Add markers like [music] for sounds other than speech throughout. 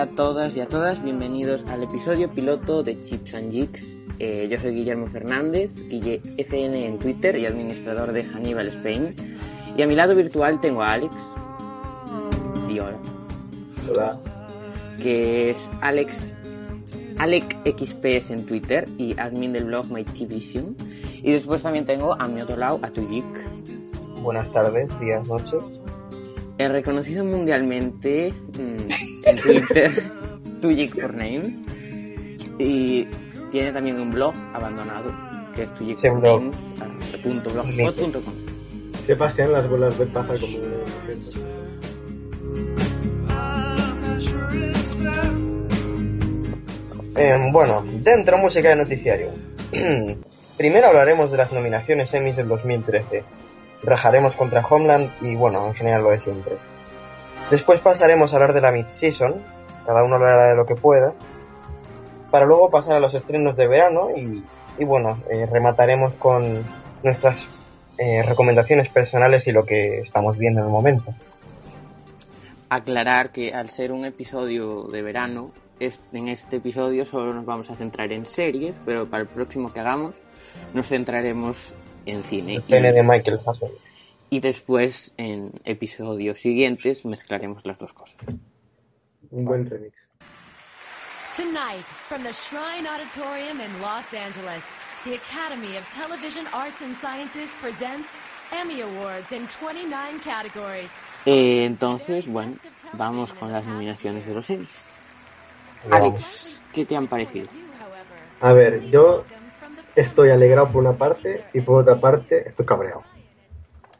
Hola a todas y a todas, bienvenidos al episodio piloto de Chips and Jigs. Eh, yo soy Guillermo Fernández, Guille FN en Twitter y administrador de Hannibal Spain. Y a mi lado virtual tengo a Alex. Y hola. Hola. Que es Alex AlecXPS en Twitter y admin del blog My Vision. Y después también tengo a mi otro lado a Tujik. Buenas tardes, días, noches. He reconocido mundialmente mm, en Twitter [laughs] Tujik for Name. Y tiene también un blog abandonado que es tujikforname.blogspot.com. Se pasean las bolas de paja como... Eh, bueno, dentro música de noticiario. [clears throat] Primero hablaremos de las nominaciones Emmys del 2013. Rajaremos contra Homeland y bueno, en general lo de siempre. Después pasaremos a hablar de la mid-season, cada uno hablará de lo que pueda, para luego pasar a los estrenos de verano y, y bueno, eh, remataremos con nuestras eh, recomendaciones personales y lo que estamos viendo en el momento. Aclarar que al ser un episodio de verano, en este episodio solo nos vamos a centrar en series, pero para el próximo que hagamos nos centraremos en cine. El pene de Michael Fassbender. Y después, en episodios siguientes, mezclaremos las dos cosas. Un buen remix. Tonight, from the Shrine Auditorium in Los Angeles, the Academy of Television Arts and Sciences presents Emmy Awards in 29 categories. Eh, entonces, bueno, vamos con las nominaciones de los Emmys. Alex, ¿qué te han parecido? A ver, yo estoy alegrado por una parte y por otra parte estoy cabreado.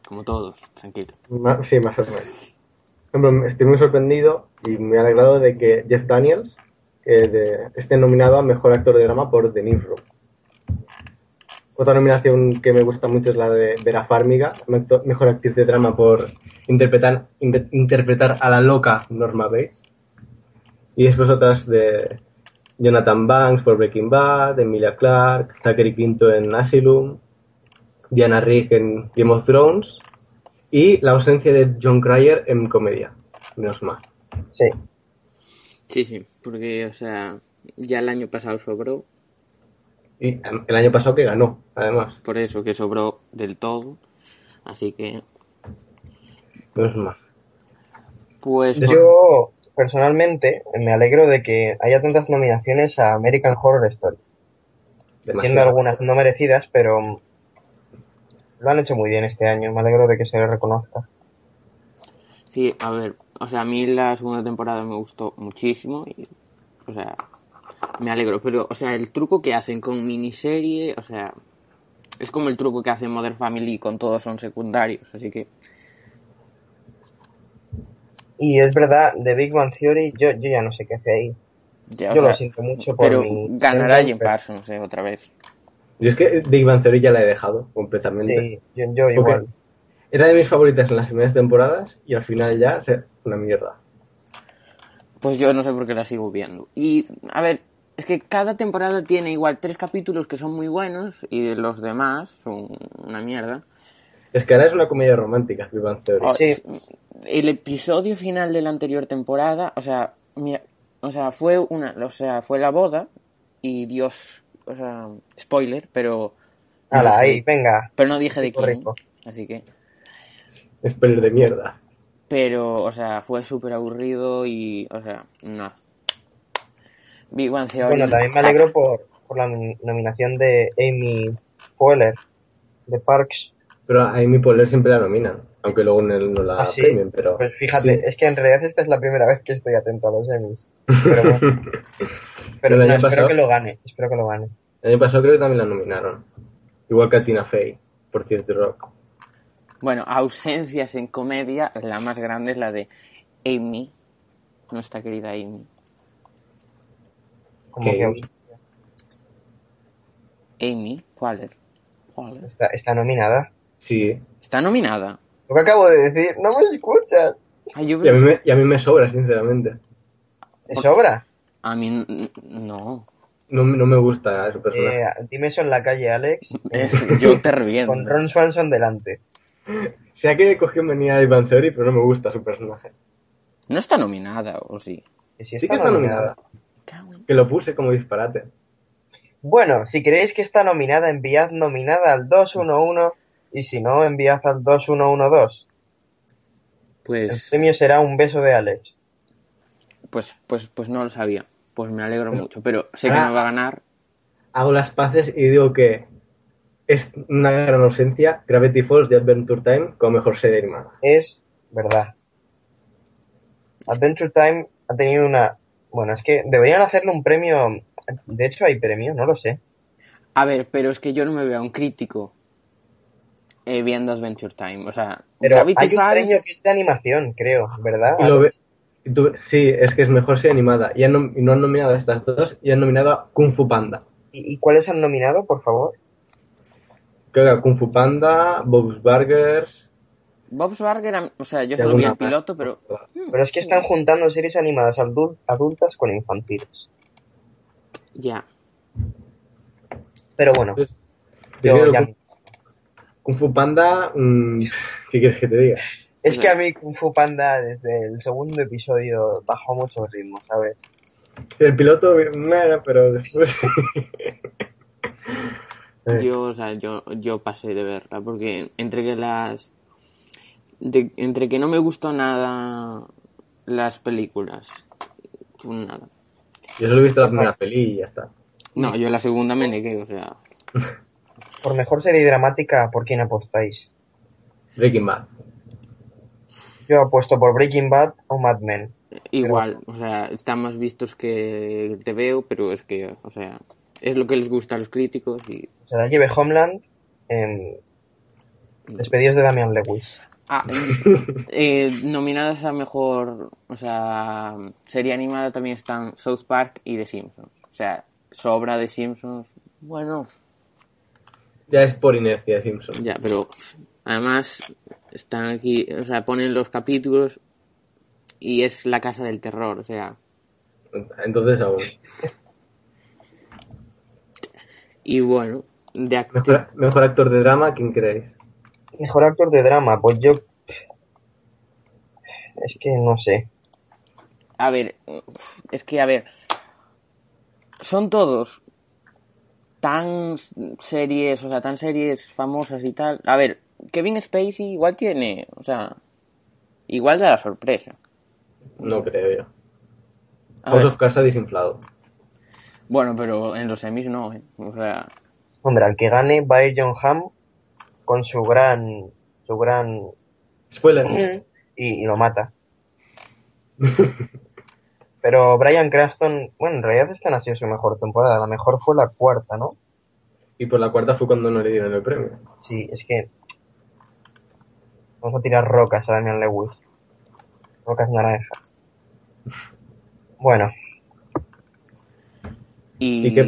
Como todos, tranquilo. Ma- sí, más o menos. Por ejemplo, Estoy muy sorprendido y muy alegrado de que Jeff Daniels eh, de- esté nominado a Mejor Actor de Drama por The Newsroom. Otra nominación que me gusta mucho es la de Vera Farmiga, Mejor Actriz de Drama por interpretar, in- interpretar a la loca Norma Bates. Y después otras de Jonathan Banks por Breaking Bad, Emilia Clarke, Zachary Quinto en Asylum, Diana Rigg en Game of Thrones y la ausencia de John Cryer en comedia. Menos mal. Sí. Sí, sí, porque, o sea, ya el año pasado sobró, Y em, el año pasado que ganó, además. por eso que sobró del todo. Así que, Menos mal. pues, Yo, personalmente, me alegro de que haya tantas nominaciones a American Horror Story. Siendo algunas no merecidas, pero lo han hecho muy bien este año. Me alegro de que se le reconozca. sí, a ver, o sea, a mí la segunda temporada me gustó muchísimo y, o sea, me alegro, pero, o sea, el truco que hacen con miniserie, o sea, es como el truco que hace Modern Family con todos son secundarios, así que, Y es verdad, de Big Bang Theory, yo, yo ya no sé qué hace ahí. ya, Yo lo siento mucho por pero mi... ganará Jim Parsons, eh, otra vez. Yo es que Big Bang Theory ya la he dejado completamente. Sí, yo, yo igual. Era de mis favoritas en las primeras temporadas y al final ya, o sea, una mierda. Pues yo no sé por qué la sigo viendo. Y, a ver, es que cada temporada tiene igual tres capítulos que son muy buenos y los demás son una mierda. Es que ahora es una comedia romántica, Big Bang Theory. O- Sí. El episodio final de la anterior temporada, o sea, mira, o sea, fue una, o sea, fue la boda y Dios, o sea, spoiler, pero Hala, no dije- ahí, venga. pero no dije de quién, rico. así que, Spoiler de mierda. pero, o sea, fue súper aburrido y, o sea, no. Big Bang Theory. Bueno, también me alegro por, por la nom- nominación de Amy Poehler de Parks. Pero a Amy Poehler siempre la nominan, aunque luego no, no la Ah, sí. premien, pero... Pues fíjate, sí. es que en realidad esta es la primera vez que estoy atento a los Emmys. Pero bueno, [laughs] pero el no, espero que lo gane, espero que lo gane. El año pasado creo que también la nominaron. Igual que a Tina Fey, por cierto rock. Bueno, ausencias en comedia, la más grande es la de Amy, nuestra querida Amy. Como Que- Amy Poehler. Poehler. está, está nominada. Sí. Está nominada. Lo que acabo de decir, no me escuchas. Ay, yo Y a mí me, y a mí me sobra, sinceramente. ¿Te sobra? A mí no. No, no me gusta su personaje. Eh, dime eso en la calle, Alex, Es- yo te [laughs] reviento. con Ron Swanson delante. Sé que cogió manía de Van Theory, pero no me gusta su personaje. No está nominada, ¿o sí? Que sí Sí está, que está nominada. nominada. Que lo puse como disparate. Bueno, si creéis que está nominada, enviad nominada al 211 y si no, enviad al 2112. El Pues, premio será un beso de Alex. pues, pues, pues no lo sabía. Pues me alegro mucho, pero sé que no va a ganar. Hago las paces y digo que es una gran ausencia Gravity Falls de Adventure Time como mejor serie animada. Es verdad. Adventure Time ha tenido una... Bueno, es que deberían hacerle un premio... De hecho, hay premio, no lo sé. A ver, pero es que yo no me veo a un crítico eh, viendo Adventure Time. O sea, Pero Gravity hay un premio que es de animación, creo, ¿verdad? Y lo ve- tú- sí, es que es mejor serie animada. Y, han nom- y no han nominado a estas dos y han nominado a Kung Fu Panda. ¿Y, y cuáles han nominado, por favor? Creo que a Kung Fu Panda, Bob's Burgers. Bob's Burger, o sea, yo solo vi el piloto, pero Pero es que están juntando series animadas adul- adultas con infantiles. ya. Pero bueno, Pues, yo ya- Kung, Fu Panda, mm, ¿qué quieres que te diga? Es que a mí Kung Fu Panda desde el segundo episodio bajó mucho el ritmo, ¿sabes? El piloto, nada, pero después. [laughs] Yo, o sea, yo, yo pasé de verla porque entre que las. de- entre que no me gustó nada las películas, pues nada. Yo solo he visto la primera peli y ya está. No, yo la segunda me negué, o sea. [laughs] Por mejor serie dramática, ¿por quién apostáis? Breaking Bad. Yo apuesto por Breaking Bad o Mad Men. Igual, o sea, están más vistos que te veo, pero es que, o sea, es lo que les gusta a los críticos y. O sea, la lleve Homeland, despedidos de Damian Lewis. Ah, eh, nominadas a mejor, o sea, serie animada también están South Park y The Simpsons. O sea, sobra de Simpsons. Bueno, Ya es por inercia Simpson. ya, pero además están aquí, o sea, ponen los capítulos y es la casa del terror, o sea. Entonces aún. Y bueno, de actor. Mejor, mejor actor de drama, ¿quién creéis? Mejor actor de drama, pues yo... Es que no sé. A ver, es que, a ver, son todos tan series, o sea, tan series famosas y tal. A ver, Kevin Spacey igual tiene, o sea, igual da la sorpresa. No creo yo. A House ver, of Cards ha desinflado. bueno, pero en los semis no, ¿eh? O sea, Hombre, al que gane va a ir John Hamm con su gran... Su gran... Spoiler. Y, y lo mata. [laughs] Pero Brian Cranston, bueno, en realidad esta no ha sido su mejor temporada. La mejor fue la cuarta, ¿no? Y por la cuarta fue cuando no le dieron el premio. Sí, es que... Vamos a tirar rocas a Damian Lewis. Rocas naranjas. Bueno, y, ¿Y qué?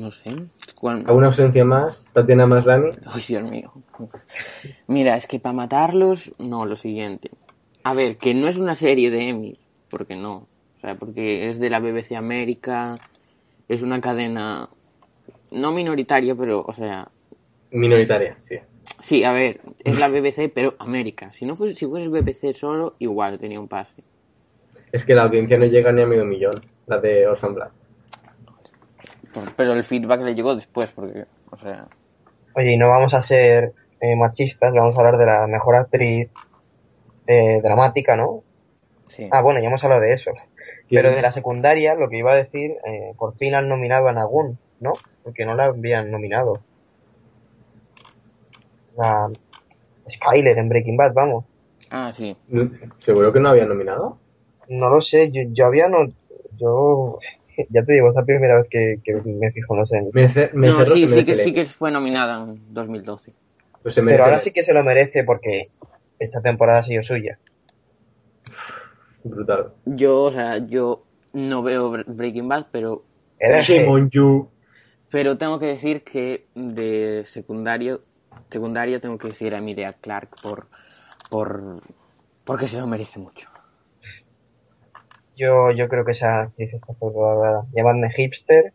no sé, ¿cuál- ¿Alguna ausencia más? Tatiana Maslany. Ay, Dios mío. Mira, es que para matarlos, no, lo siguiente. A ver, que no es una serie de Emmy, porque no. O sea, porque es de la BBC América, es una cadena no minoritaria, pero, o sea, Minoritaria, sí. sí, a ver, es la BBC, [laughs] pero América. Si no fuese, si fuese BBC solo, igual tenía un pase. Es que la audiencia no llega ni a medio millón, la de Orphan Black. Pero el feedback le llegó después, porque, o sea, oye, y no vamos a ser eh, machistas, vamos a hablar de la mejor actriz eh, dramática, ¿no? sí. Ah, bueno, ya hemos hablado de eso. Pero de la secundaria, lo que iba a decir, eh, por fin han nominado a Nagun, ¿no? Porque no la habían nominado. La Skyler en Breaking Bad, vamos. Ah, sí. ¿Seguro que no había nominado? No lo sé, yo, yo había no... Yo... [laughs] Ya te digo, es la primera vez que, que me fijo, no sé. Me, me No, sí, sí que, sí que fue nominada en 2012. Pues Pero ahora sí que se lo merece porque esta temporada ha sido suya. Brutal. Yo, o sea, yo no veo Bre- Breaking Bad, pero Eres Shame on you. Pero tengo que decir que de secundario, secundaria tengo que decir a Emilia Clark por, por, porque se lo merece mucho. Yo, yo creo que esa actriz está sobrevalorada. Llamadme hipster.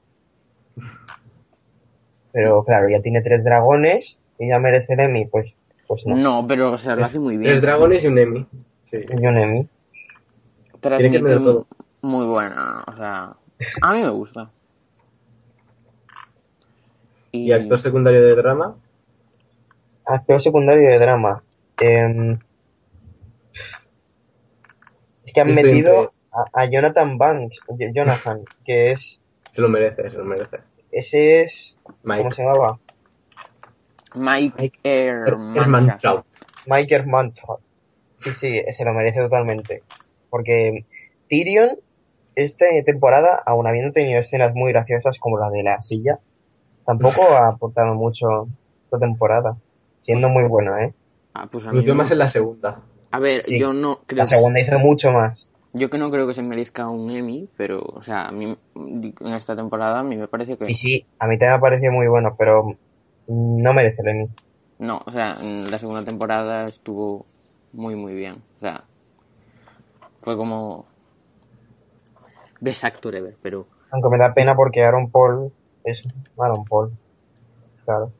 Pero claro, ya tiene tres dragones y ya merece el Emmy, pues, pues no. No, pero o sea, lo hace muy bien. Tres dragones y un Emmy. Sí. Y un Emmy. Transmite Tiene que tener mu- todo. muy buena. O sea, a mí me gusta. ¿Y actor secundario de drama? Actor secundario de drama. Em, es que han Estoy metido a, a Jonathan Banks, Jonathan, que es, Se lo merece, se lo merece. ese es, ¿cómo Mike. se llamaba? Mike Mike. Mike Hermantraut. Sí, sí, se lo merece totalmente. Porque Tyrion, esta temporada, aun habiendo tenido escenas muy graciosas como la de la silla, tampoco [laughs] ha aportado mucho esta temporada. Siendo muy bueno, ¿eh? Ah, pues a mí Lució no. más en la segunda. A ver, Sí. yo no creo La que- segunda hizo mucho más. yo que no creo que se merezca un Emmy, pero, o sea, a mí en esta temporada a mí me parece que Sí, sí, a mí también me ha parecido muy bueno, pero no merece el Emmy. no, o sea, en la segunda temporada estuvo muy muy bien, o sea, fue como best actor ever, pero Aunque me da pena porque Aaron Paul es Aaron Paul. Claro.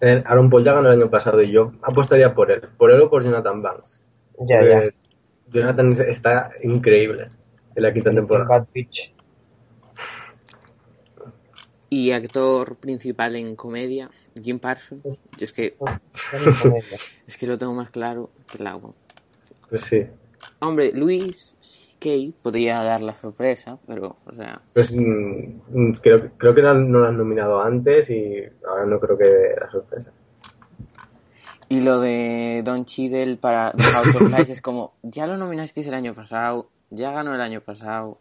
Eh, Aaron Paul ya ganó el año pasado y yo apostaría por él. Por él o por Jonathan Banks. Ya, ya. Eh, Jonathan está increíble en la quinta temporada. Bad Bitch. y actor principal en comedia, Jim Parsons, yo es que [laughs] [laughs] es que lo tengo más claro que el agua. Pues sí. Hombre, Luis Kay podría dar la sorpresa, pero, o sea, Pues mm, mm, creo, creo que no, no lo han nominado antes y ahora no creo que dé la sorpresa. Y lo de Don Cheadle para [laughs] The House of Lies es como, ya lo nominasteis el año pasado, ya ganó el año pasado.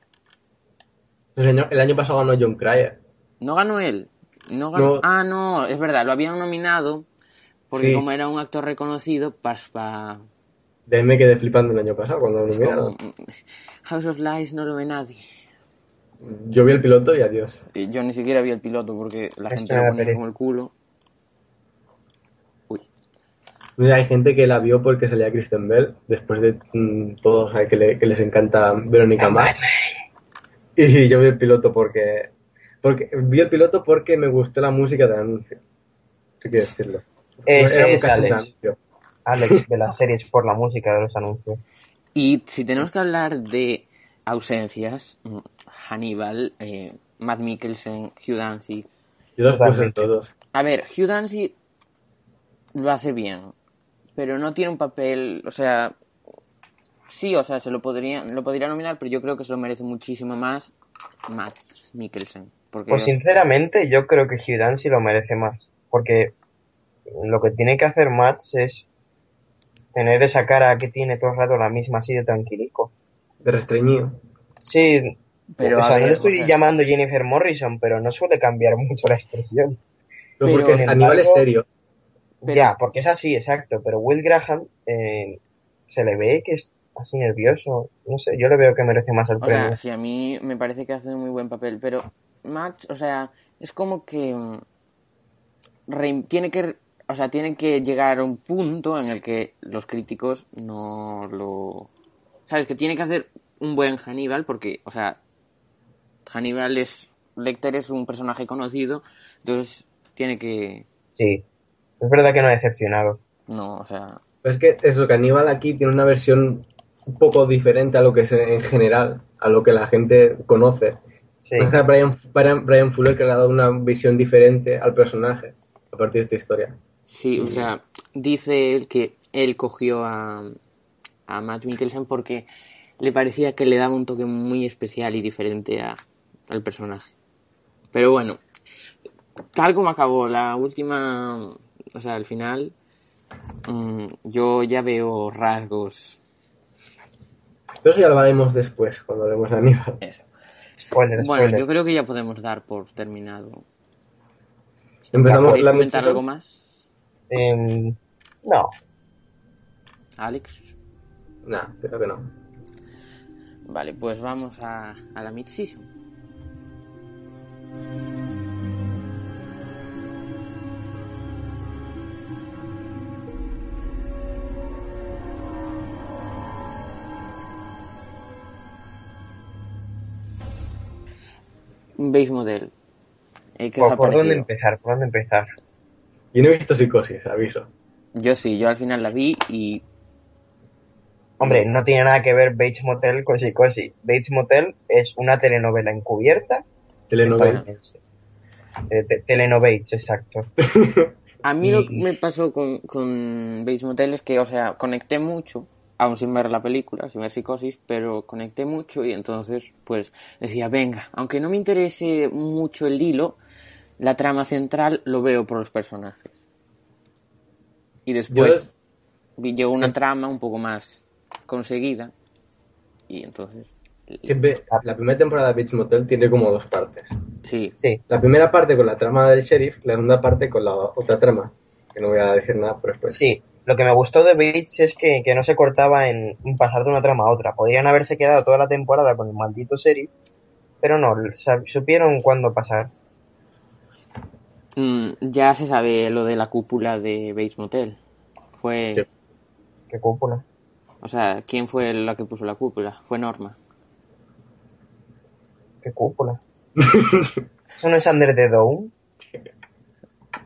El año, el año pasado ganó John Cryer. ¿No ganó él? No ganó... No. Ah, no, es verdad, lo habían nominado porque Sí. como era un actor reconocido, pues pa... De ahí me quedé flipando el año pasado cuando lo nominaron. como, House of Lies no lo ve nadie. Yo vi el piloto y adiós. Y Yo ni siquiera vi el piloto porque la gente lo ponía peli. como el culo. Uy, Mira, hay gente que la vio porque salía Kristen Bell, después de mm, todos que, le- que les encanta Verónica Mars. Y yo vi el piloto porque, porque vi el piloto porque me gustó la música del anuncio. Hay que decirlo. Ese es Alex. anuncio. Alex de las series por la música de los anuncios. Y si tenemos que hablar de ausencias, mm, Hannibal, eh, Matt Mikkelsen, Hugh Dancy. Yo los puse todos. A ver, Hugh Dancy lo hace bien, pero no tiene un papel, o sea, sí, o sea, se lo podría, lo podría nominar, pero yo creo que se lo merece muchísimo más Matt Mikkelsen. Porque Pues sinceramente yo creo que Hugh Dancy lo merece más. Porque lo que tiene que hacer Matt es tener esa cara que tiene todo el rato la misma así de tranquilico. De restreñido. Sí, Pero, o a sea, no ver, le estoy llamando Jennifer Morrison, pero no suele cambiar [laughs] mucho la expresión. No, Pero, porque sin Aníbal es serio. Pero- Ya, porque es así, exacto. Pero Will Graham eh, se le ve que es así nervioso. No sé, yo le veo que merece más el O premio. sea, sí, a mí me parece que hace un muy buen papel, pero Matt, o sea, es como que mm, tiene que, o sea, tiene que llegar a un punto en el que los críticos no lo, sabes, que tiene que hacer un buen Hannibal porque, o sea, Hannibal es Lecter es un personaje conocido, entonces tiene que, Sí, es verdad que no ha decepcionado. no, o sea, es que eso, que Aníbal aquí tiene una versión un poco diferente a lo que es en general, a lo que la gente conoce. Sí, Brian, Brian, Brian Fuller que le ha dado una visión diferente al personaje a partir de esta historia. Sí, o sea, dice él que él cogió a, a Matt Mikkelsen porque le parecía que le daba un toque muy especial y diferente a, al personaje. Pero bueno, tal como acabó la última, o sea, al final, mm, yo ya veo rasgos. Pero eso ya lo haremos después, cuando hablemos de Aníbal. Eso. spoiler, Bueno, spoiler. yo creo que ya podemos dar por terminado. Empezamos ¿Queréis comentar algo más, Em, no, Alex? Nah, creo que no. Vale, pues vamos a, a la mid-season. Base Model. Eh, ¿qué os ¿por, ha por dónde empezar? ¿Por dónde empezar? Yo no he visto psicosis, aviso. Yo sí, yo al final la vi y Hombre, no tiene nada que ver Bates Motel con Psicosis. Bates Motel es una telenovela encubierta. Telenovela. Eh, te- exacto. [laughs] A mí lo que me pasó con, con Bates Motel es que, o sea, conecté mucho, aún sin ver la película, sin ver Psicosis, pero conecté mucho y entonces, pues, decía, venga, aunque no me interese mucho el hilo, la trama central lo veo por los personajes. Y después vi- llegó una trama un poco más conseguida y entonces, Siempre, la primera temporada de Beach Motel tiene como dos partes. sí, Sí, La primera parte con la trama del sheriff, la segunda parte con la otra trama. Que no voy a decir nada por después. sí. Lo que me gustó de Bates es que, que no se cortaba en, pasar de una trama a otra. Podrían haberse quedado toda la temporada con el maldito serie, pero no, supieron cuándo pasar. Mm, ya se sabe lo de la cúpula de Bates Motel. Fue. Qué cúpula. o sea, ¿quién fue la que puso la cúpula? Fue Norma. Qué cúpula. [laughs] ¿Eso no es Under the Dome?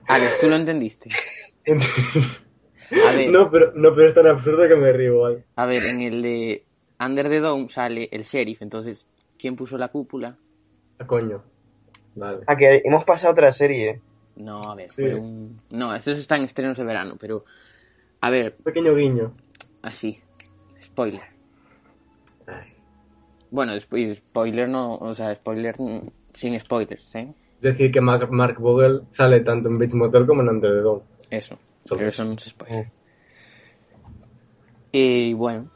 Alex, ¿tú lo entendiste? [laughs] A ver, no, pero, no, pero es tan absurdo que me río igual. a ver, en el de Under the Dome sale el sheriff, entonces, ¿quién puso la cúpula? Ah, coño. Vale. Ah, que hemos pasado a otra serie. No, a ver, Sí. fue un... No, estos están en estrenos de verano, pero... A ver, Pequeño guiño. así. Spoiler. Ay. Bueno, después, spoiler no... O sea, spoiler sin spoilers, ¿eh? Decir que Mark, Mark Vogel sale tanto en Beach Motel como en Under the Dome. Eso. Pero eso no es spoiler. Mm. Y bueno,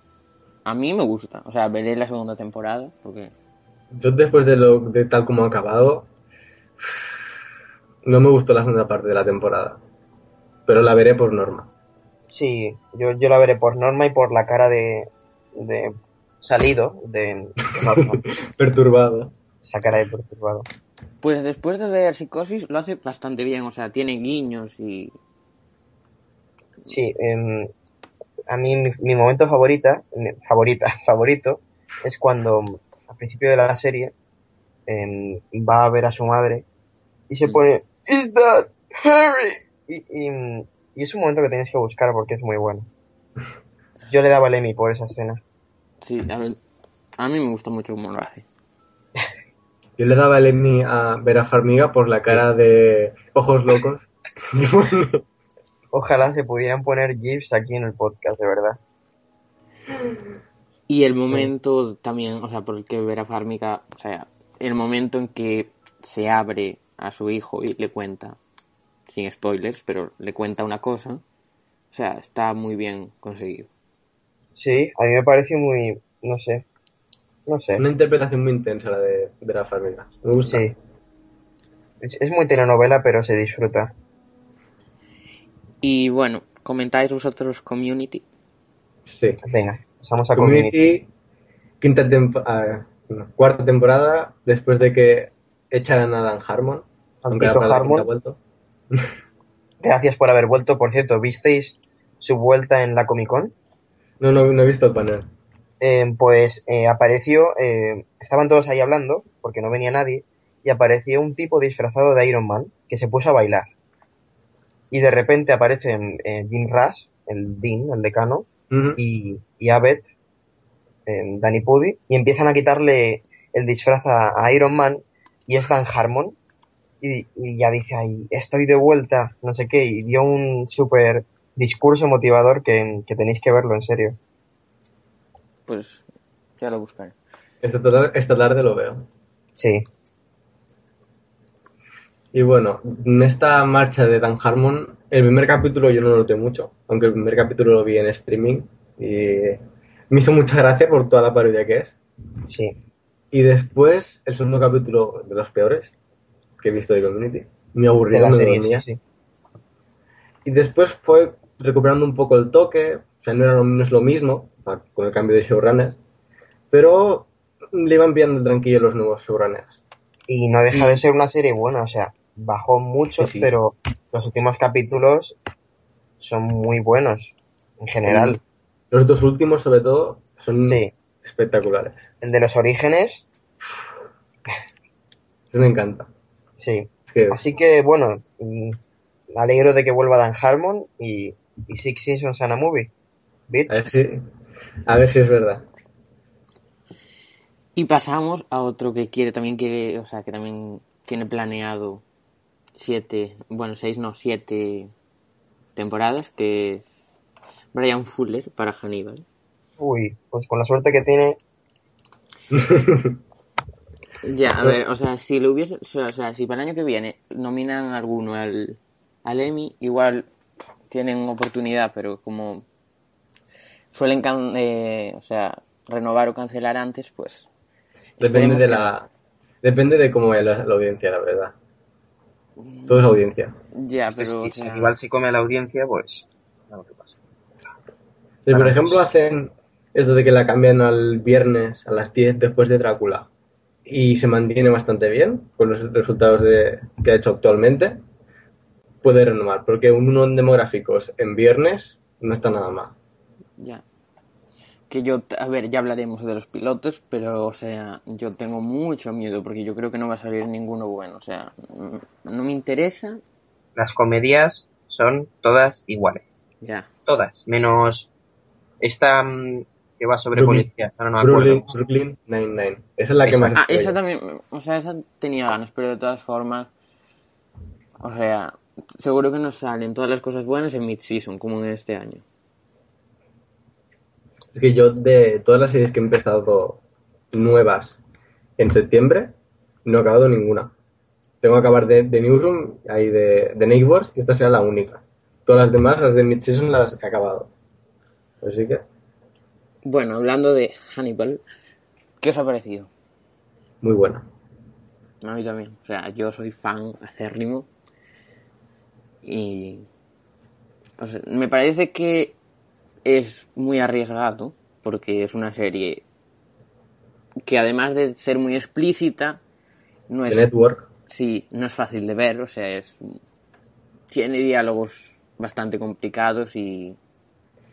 a mí me gusta. O sea, veré la segunda temporada, porque... Yo después de lo de tal como ha acabado, no me gustó la segunda parte de la temporada. Pero la veré por norma. Sí, yo, yo la veré por norma y por la cara de, de salido de. [laughs] Perturbado. Esa cara de perturbado. Pues después de ver Psicosis lo hace bastante bien, o sea, tiene guiños y... Sí, em, a mí mi, mi momento favorita, mi- favorita, [laughs] favorito, es cuando al principio de la serie em, va a ver a su madre y se Mm. pone Is that Harry? Y, y- y es un momento que tienes que buscar porque es muy bueno. Yo le daba el Emmy por esa escena. Sí, a, ver, a mí me gusta mucho cómo lo hace. Yo le daba el Emmy a Vera Farmiga por la cara de ojos locos. [laughs] Ojalá se pudieran poner GIFs aquí en el podcast, de verdad. Y el momento también, o sea, por el que Vera Farmiga, o sea, el momento en que se abre a su hijo y le cuenta, sin spoilers, pero le cuenta una cosa, o sea, está muy bien conseguido. Sí, a mí me parece muy, no sé, no sé. Una interpretación muy intensa la de Farmiga. Me gusta. Sí. Es, es muy telenovela, pero se disfruta. Y bueno, comentáis vosotros Community. Sí. Venga, pasamos a Community. Community, quinta tempo- ah, no, cuarta temporada, después de que echaran a Dan Harmon. Aunque Harmon. ha vuelto. [laughs] Gracias por haber vuelto. Por cierto, ¿visteis su vuelta en la Comic Con? No, no, no he visto el panel. Eh, pues eh, apareció, eh, estaban todos ahí hablando, porque no venía nadie, y apareció un tipo disfrazado de Iron Man que se puso a bailar. Y de repente aparecen eh, Jim Rush, el Dean, el decano, y, y eh, Danny Pudi, y empiezan a quitarle el disfraz a, a Iron Man, y es Dan Harmon, y, y ya dice ahí, estoy de vuelta, no sé qué, y dio un súper discurso motivador que, que tenéis que verlo, en serio. Pues ya lo buscaré. Esta tarde, esta tarde lo veo. Sí, Y bueno, en esta marcha de Dan Harmon, el primer capítulo yo no lo noté mucho, aunque el primer capítulo lo vi en streaming y me hizo mucha gracia por toda la parodia que es. sí. Y después, el segundo capítulo de los peores que he visto de Community. Me De aburrido, la serie, sí, sí. Y después fue recuperando un poco el toque, o sea, no, era lo, no es lo mismo con el cambio de showrunner, pero le iban enviando el tranquillo los nuevos showrunners. Y no deja de ser una serie buena, o sea, bajó mucho, Sí, sí. pero los últimos capítulos son muy buenos, en general. Los dos últimos, sobre todo, son Sí, espectaculares. el de los orígenes, me encanta. Sí. Así que, bueno, mm, me alegro de que vuelva Dan Harmon y, y Six Seasons and a Movie. Bitch. a ver si, A ver si es verdad. Y pasamos a otro que quiere, también quiere, o sea, que también tiene planeado siete, bueno, seis, no, siete temporadas, que es Brian Fuller para Hannibal. Uy, pues con la suerte que tiene, [laughs] Ya, a ver, [laughs] o sea, si lo hubiese, o sea, o sea, si para el año que viene nominan a alguno al, al Emmy, igual tienen oportunidad, pero como suelen, can- eh, o sea, renovar o cancelar antes, pues Depende de que la. Depende de cómo es la, la audiencia, la verdad. Todo es audiencia. no. Ya, es que pero, o sea, igual si come a la audiencia, pues... a lo que pasa. Si por ejemplo hacen esto de que la cambian al viernes a las 10 después de Drácula y se mantiene bastante bien con los resultados de, que ha hecho actualmente, puede renovar. Porque un uno en demográficos en viernes no está nada mal. ya. Que yo, a ver, ya hablaremos de los pilotos, pero, o sea, yo tengo mucho miedo porque yo creo que no va a salir ninguno bueno, o sea, mm, no me interesa, Las comedias son todas iguales. ya. Todas. Menos esta mm, que va sobre Brooklyn. policía. Ahora no me acuerdo. Brooklyn, Brooklyn Nine-Nine. Esa es la que más. Ah, esa también, o sea, esa tenía ganas, pero de todas formas, o sea, seguro que nos salen todas las cosas buenas en mid-season, como en este año. Es que yo de todas las series que he empezado nuevas en septiembre, no he acabado ninguna. Tengo que acabar de, de Newsroom, ahí de, de Neighbors, y esta será la única. Todas las demás, las de Mid-Season, las he acabado. Así que, Bueno, hablando de Hannibal, ¿qué os ha parecido? muy buena. A mí también, o sea, yo soy fan acérrimo y o sea, me parece que es muy arriesgado porque es una serie que además de ser muy explícita no es Network. sí, no es fácil de ver, o sea, es tiene diálogos bastante complicados y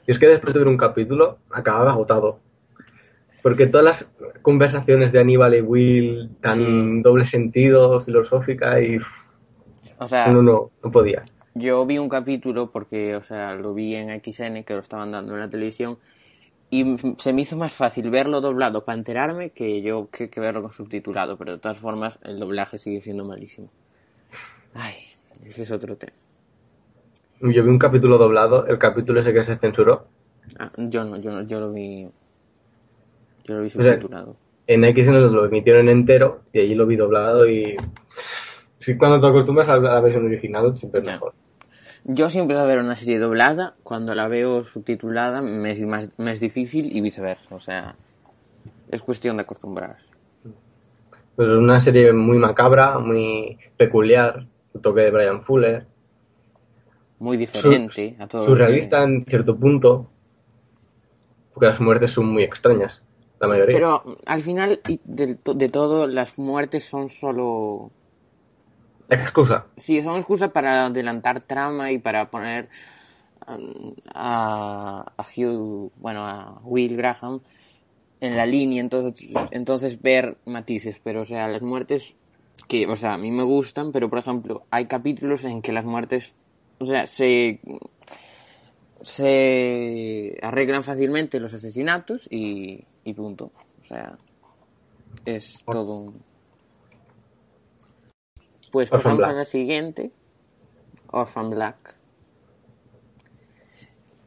Y es que después de ver un capítulo, acababa agotado. Porque todas las conversaciones de Aníbal y Will, tan Sí. doble sentido, filosófica, y o sea, uno no, no podía. Yo vi un capítulo porque, o sea, lo vi en XN, que lo estaban dando en la televisión, y se me hizo más fácil verlo doblado para enterarme que yo que, que verlo con subtitulado, pero de todas formas el doblaje sigue siendo malísimo. Ay, ese es otro tema. Yo vi un capítulo doblado, el capítulo ese que se censuró. Ah, yo no, yo no, yo lo vi, yo lo vi sea, subtitulado. En XN lo emitieron entero y allí lo vi doblado y... Sí, cuando te acostumbras a la versión original, siempre es mejor. Yo siempre a ver una serie doblada, cuando la veo subtitulada me es más, me es difícil y viceversa, o sea, es cuestión de acostumbrarse. Pues es una serie muy macabra, muy peculiar, un toque de Brian Fuller. Muy diferente Sur- a todo lo que- surrealista en cierto punto, porque las muertes son muy extrañas, la mayoría. Pero al final to- de, todo, las muertes son solo. Excusa. Sí, son excusas para adelantar trama y para poner um, a, a Hugh, bueno, a Will Graham en la línea, entonces, entonces ver matices. Pero, o sea, las muertes que, o sea, a mí me gustan, pero por ejemplo, hay capítulos en que las muertes, o sea, se se arreglan fácilmente los asesinatos y, y punto. O sea, es todo un... Pues pasamos a la siguiente. Orphan Black.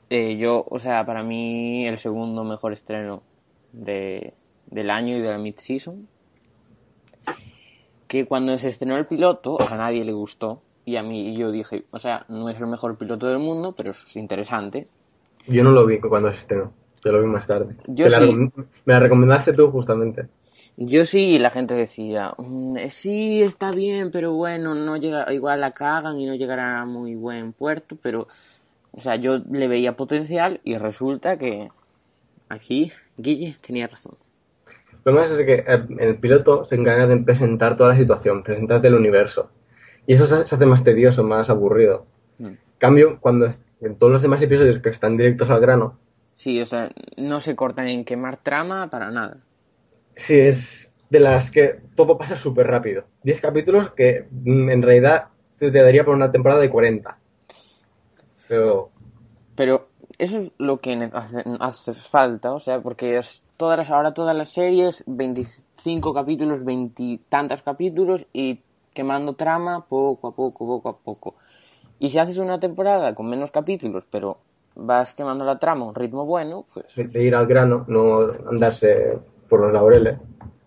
Eh, yo, o sea, para mí el segundo mejor estreno de, del año y de la mid-season. Que cuando se estrenó el piloto, a nadie le gustó. Y a mí yo dije, o sea, no es el mejor piloto del mundo, pero es interesante. Yo no lo vi cuando se estrenó, yo lo vi más tarde. Yo la me la recomendaste tú justamente. Yo sí, y la gente decía, "Mm, sí, está bien, pero bueno, no llega, igual la cagan y no llegará a muy buen puerto, pero, o sea, yo le veía potencial y resulta que aquí Guille tenía razón. Lo más es que eh, el piloto se encarga de presentar toda la situación, presentarte el universo. Y eso se se hace más tedioso, más aburrido. Mm. Cambio, cuando en todos los demás episodios que están directos al grano, Sí, o sea, no se cortan en quemar trama para nada. sí es de las que todo pasa súper rápido. 10 capítulos que mm, en realidad te daría por una temporada de 40. Pero Pero eso es lo que hace falta, o sea, porque es todas las, ahora todas las series, 25 capítulos, 20 tantos capítulos y quemando trama poco a poco, poco a poco. Y si haces una temporada con menos capítulos, pero vas quemando la trama a un ritmo bueno, pues De, ir al grano, no andarse por los laureles.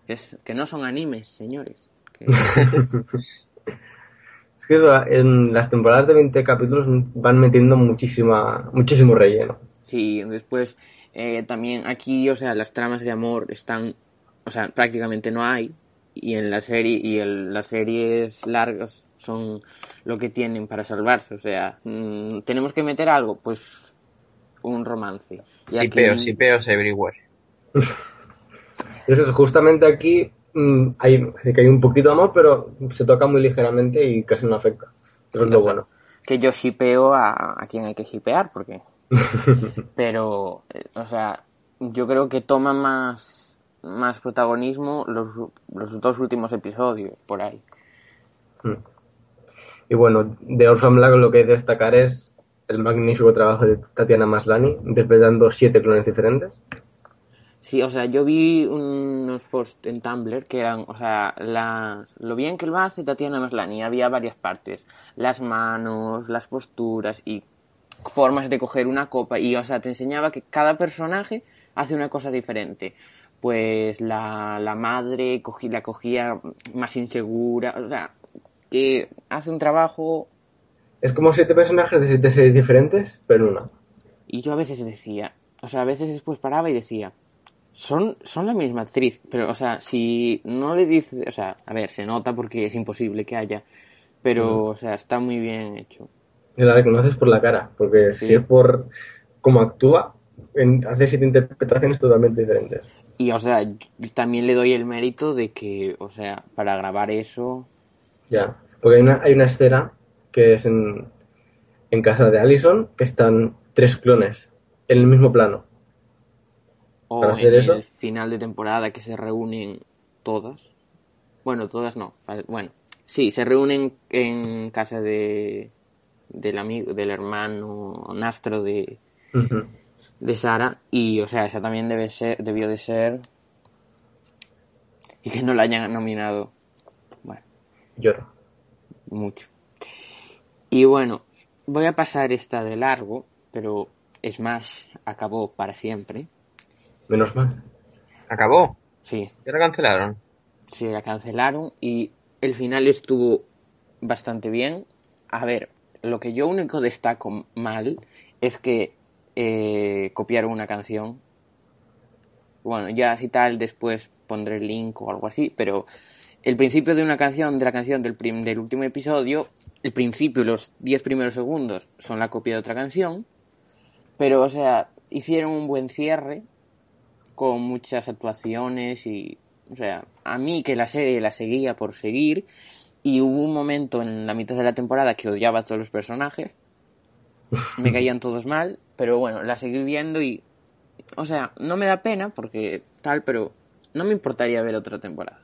que, es- que no son animes, señores. Que- [laughs] [laughs] Es que eso, en las temporadas de 20 capítulos van metiendo muchísima, muchísimo relleno. Sí, después eh, también aquí, o sea, las tramas de amor están, o sea, prácticamente no hay y en la serie y el, las series largas son lo que tienen para salvarse, o sea, mm, tenemos que meter algo, pues un romance. Y Sí aquí- peo, sí peos everywhere. [laughs] Justamente aquí mm, hay, que hay un poquito de amor, pero se toca muy ligeramente y casi no afecta. Eso es lo bueno. que yo shipeo a, a quien hay que shipear, porque... [laughs] Pero, eh, o sea, yo creo que toma más, más protagonismo los, los dos últimos episodios, por ahí. Mm. Y bueno, de Orphan Black lo que hay que destacar es el magnífico trabajo de Tatiana Maslany, interpretando siete clones diferentes. Sí, o sea, yo vi unos posts en Tumblr que eran, o sea, la, lo bien que lo hace Tatiana Maslany, había varias partes, las manos, las posturas y formas de coger una copa y, o sea, te enseñaba que cada personaje hace una cosa diferente. Pues la, la madre cogí, la cogía más insegura, o sea, que hace un trabajo Es como siete personajes de siete series diferentes, pero una. Y yo a veces decía, o sea, a veces después paraba y decía, son, son la misma actriz, pero, o sea, si no le dice, o sea, a ver, se nota porque es imposible que haya, pero, o sea, está muy bien hecho. Y la reconoces por la cara, porque Sí. si es por cómo actúa, en- hace siete interpretaciones totalmente diferentes. Y, o sea, también le doy el mérito de que, o sea, para grabar eso, Ya, porque hay una, hay una escena que es en, en casa de Allison, que están tres clones en el mismo plano. o ¿Para en hacer eso? el final de temporada que se reúnen todas. Bueno, todas no. Bueno, sí, se reúnen en casa de del amigo, del hermano Nastro de. De Sara y o sea esa también debe ser debió de ser y que no la hayan nominado bueno Lloro. mucho y bueno voy a pasar esta de largo pero Smash acabó para siempre Menos mal. ¿Acabó? sí ¿Ya la cancelaron? se la cancelaron y el final estuvo bastante bien a ver lo que yo único destaco mal es que eh, copiaron una canción. Bueno, ya si tal después pondré el link o algo así, pero el principio de una canción, de la canción del, prim- del último episodio, el principio, los 10 primeros segundos son la copia de otra canción, pero o sea, hicieron un buen cierre con muchas actuaciones y, o sea, a mí que la serie la seguía por seguir y hubo un momento en la mitad de la temporada que odiaba a todos los personajes, me [laughs] caían todos mal, pero bueno, la seguí viendo y o sea, no me da pena porque tal, pero no me importaría ver otra temporada.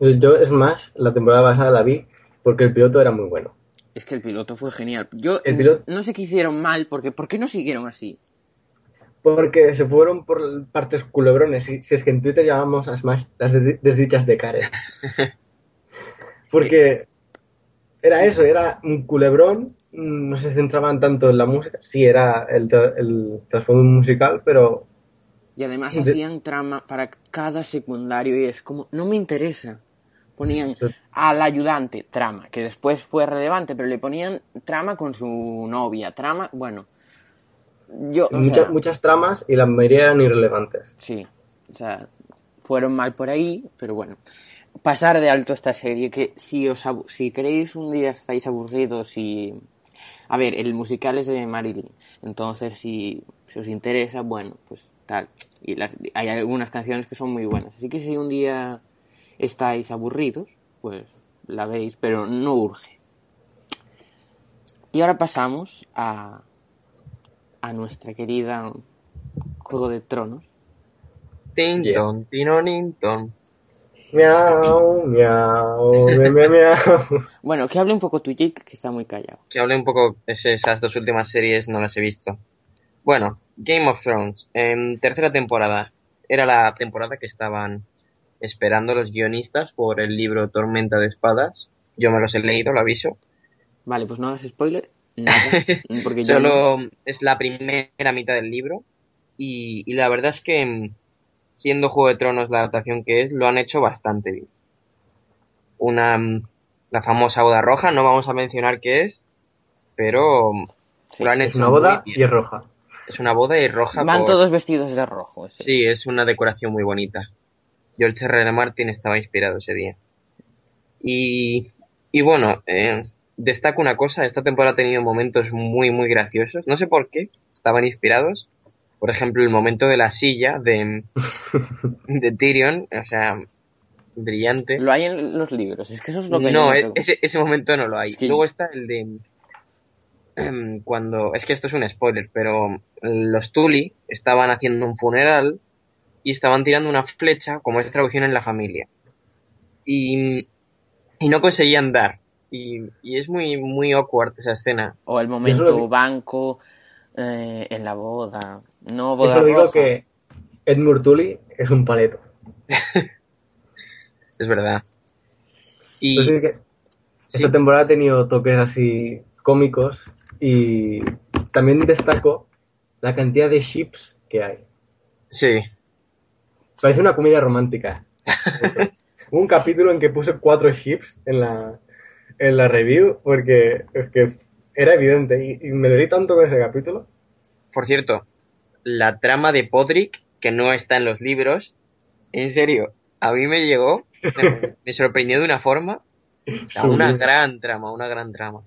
Yo Smash, la temporada pasada la vi porque el piloto era muy bueno. Es que el piloto fue genial. Yo El piloto- no sé qué hicieron mal, porque ¿por qué no siguieron así? Porque se fueron por partes culebrones. Si es que en Twitter llamamos a Smash las de- desdichas de Karen. [laughs] Porque era eso, era un culebrón. mm, No se centraban tanto en la música. Sí, era el, el trasfondo musical, pero Y además De- hacían trama para cada secundario y es como, no me interesa. Ponían al ayudante trama, que después fue relevante, pero le ponían trama con su novia, trama, bueno. Yo, o muchas, sea, muchas tramas y la mayoría eran irrelevantes. Sí, o sea, fueron mal por ahí, pero bueno. Pasar de alto esta serie, que si os si queréis un día estáis aburridos y... A ver, el musical es de Marilyn, entonces si, si os interesa, bueno, pues tal. Y las, hay algunas canciones que son muy buenas, así que si un día estáis aburridos, pues la veis, pero no urge. Y ahora pasamos a, a nuestra querida Juego de Tronos. Tinton, tinoninton. Miau, miau, miau, miau, [laughs] miau. Bueno, que hable un poco tu Jake, que está muy callado. Que hable un poco, es- esas dos últimas series no las he visto. Bueno, Game of Thrones, en tercera temporada. Era la temporada que estaban esperando los guionistas por el libro Tormenta de Espadas. Yo me los he leído, lo aviso. Vale, pues no hagas spoiler. Nada. [laughs] Porque yo Solo es la primera mitad del libro. Y, y la verdad es que, mm, siendo Juego de Tronos la adaptación que es, lo han hecho bastante bien. Una, mm, la famosa boda roja, no vamos a mencionar qué es, pero mm, Sí, lo han Es hecho una muy boda bien. y es roja. Es una boda y roja. van por- todos vestidos de rojo. sí. Sí, es una decoración muy bonita. George R. R. Martin estaba inspirado ese día. Y, y bueno, eh, destaco una cosa, esta temporada ha tenido momentos muy, muy graciosos. No sé por qué, estaban inspirados. Por ejemplo, el momento de la silla de, [laughs] de Tyrion, o sea, brillante. Lo hay en los libros. Es que eso es lo que No, yo me e- ese, ese momento no lo hay. Sí. Luego está el de em, cuando es que esto es un spoiler, pero los Tully estaban haciendo un funeral y estaban tirando una flecha, como es traducción en la familia, y, y no conseguían dar. Y, y es muy muy awkward esa escena. O el momento banco eh, en la boda. No boda Eso digo roja. que Edmure Tully es un paleto. [laughs] Es verdad. Y Entonces, que sí, esta temporada ha tenido toques así cómicos y también destaco la cantidad de ships que hay. sí, Parece una comedia romántica. [laughs] Hubo un capítulo en que puse cuatro ships en la, en la review porque es que era evidente y, y me leí tanto con ese capítulo. Por cierto, la trama de Podrick, que no está en los libros, en serio, a mí me llegó, me, [laughs] me sorprendió de una forma, o sea, una gran trama, una gran trama.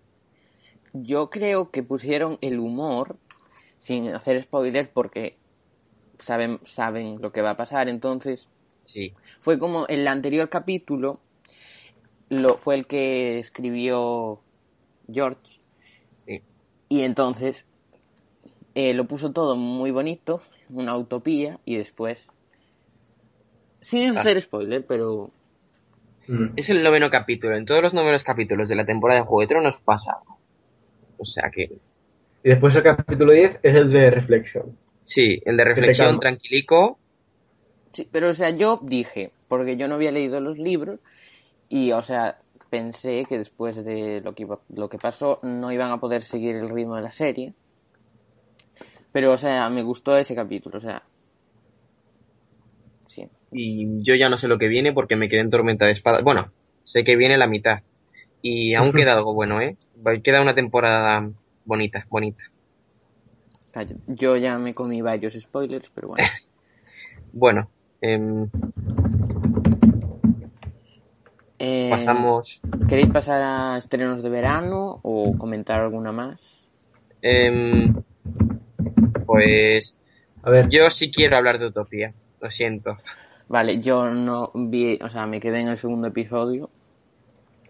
Yo creo que pusieron el humor sin hacer spoilers porque saben, saben lo que va a pasar. Entonces, Sí, fue como el anterior capítulo lo, fue el que escribió George sí. y entonces eh, lo puso todo muy bonito, una utopía y después sin Ah. hacer spoiler, pero Mm. Es el noveno capítulo. En todos los novenos capítulos de la temporada de Juego de Tronos pasa algo. O sea que, Y después el capítulo 10 es el de reflexión. sí, el de reflexión tranquilico, Sí, pero o sea, yo dije, porque yo no había leído los libros y, o sea, pensé que después de lo que, iba- lo que pasó no iban a poder seguir el ritmo de la serie. Pero, o sea, me gustó ese capítulo, o sea... Sí. y yo ya no sé lo que viene porque me quedé en tormenta de espada. Bueno, sé que viene la mitad. Y aún [laughs] queda algo bueno, ¿eh? Queda una temporada bonita, bonita. Yo ya me comí varios spoilers, pero bueno. [laughs] Bueno, em, Eh, pasamos... ¿Queréis pasar a estrenos de verano o comentar alguna más? em, pues A ver, yo sí quiero hablar de Utopía, lo siento. Vale, yo no vi, o sea, me quedé en el segundo episodio.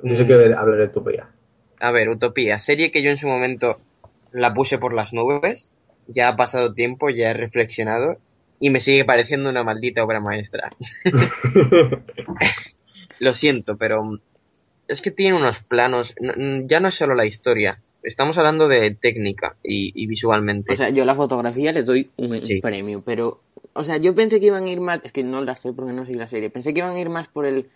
yo sé que hablar de Utopía. A ver, Utopía, serie que yo en su momento la puse por las nubes, ya ha pasado tiempo, ya he reflexionado y me sigue pareciendo una maldita obra maestra. [laughs] Lo siento, pero es que tiene unos planos, ya no es solo la historia, estamos hablando de técnica y, y visualmente. O sea, yo la fotografía le doy un Sí. premio, pero, o sea, yo pensé que iban a ir más, es que no la sé porque no sé la serie, pensé que iban a ir más por el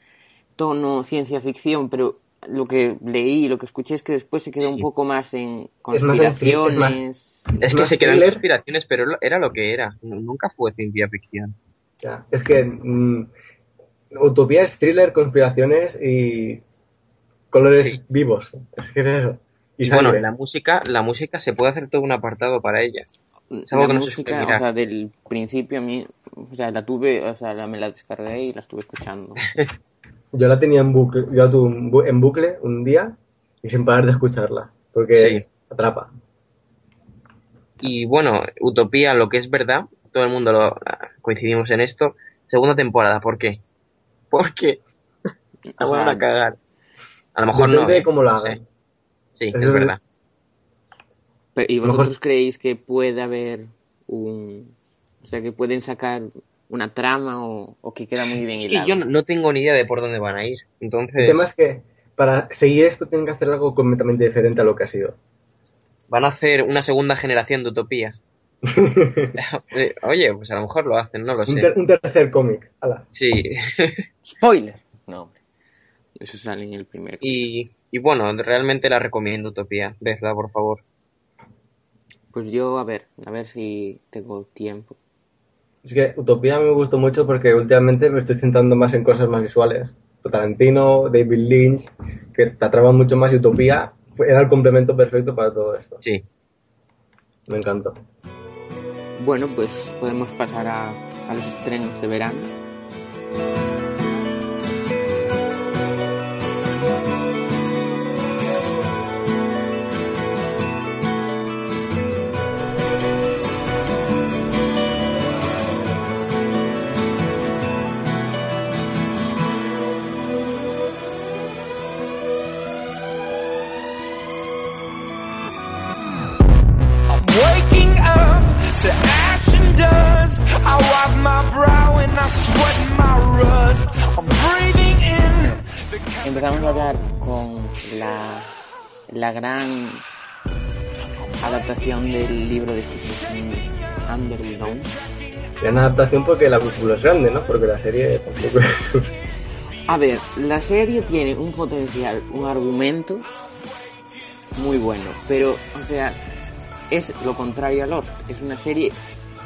tono ciencia ficción, pero lo que leí y lo que escuché es que después se quedó Sí. un poco más en Es más en- es conspiraciones. más- es que más se quedó en conspiraciones, pero era lo que era, nunca fue ciencia ficción. Ya, Es que mm, Utopía es thriller, conspiraciones y colores Sí. vivos. Es que es eso. Y Y bueno, la música, la música se puede hacer todo un apartado para ella. Es la algo que no se música, o sea, del principio a mí, o sea, la tuve, o sea, la- me la descargué y la estuve escuchando. [laughs] Yo la tenía en bucle, yo la tuve en bu- en bucle un día y sin parar de escucharla. Porque Sí. atrapa. Y bueno, Utopía, lo que es verdad, todo el mundo lo coincidimos en esto. Segunda temporada, ¿por qué? [laughs] Porque la van a cagar. A lo mejor Depende no. de cómo la No sé. Sí, es es- verdad. ¿Y mejor- vosotros creéis que puede haber un... O sea, que pueden sacar una trama o, o que queda muy bien hilado? yo no- no tengo ni idea de por dónde van a ir. El Entonces, tema es que para seguir esto tienen que hacer algo completamente diferente a lo que ha sido. van a hacer una segunda generación de Utopía. [laughs] Eh, Oye, pues a lo mejor lo hacen, no lo Un, sé. ter- un tercer cómic. Ala. Sí. Spoiler. [laughs] No, hombre. Eso sale en el primer. y, y bueno, realmente la recomiendo, Utopía. Vedla, por favor. Pues yo, a ver, a ver si tengo tiempo. Es que Utopía me gustó mucho porque últimamente me estoy centrando más en cosas más visuales. Tarantino, David Lynch, que te atrapan mucho más y Utopía fue- era el complemento perfecto para todo esto. Sí. Me encantó. Bueno, pues podemos pasar a, a los estrenos de verano. Empezamos a hablar con la, la gran adaptación del libro de Stephen King, Under the Dome. Gran adaptación porque la película es grande, ¿no? Porque la serie tampoco es... A ver, la serie tiene un potencial, un argumento muy bueno, pero, o sea, es lo contrario a Lost. Es una serie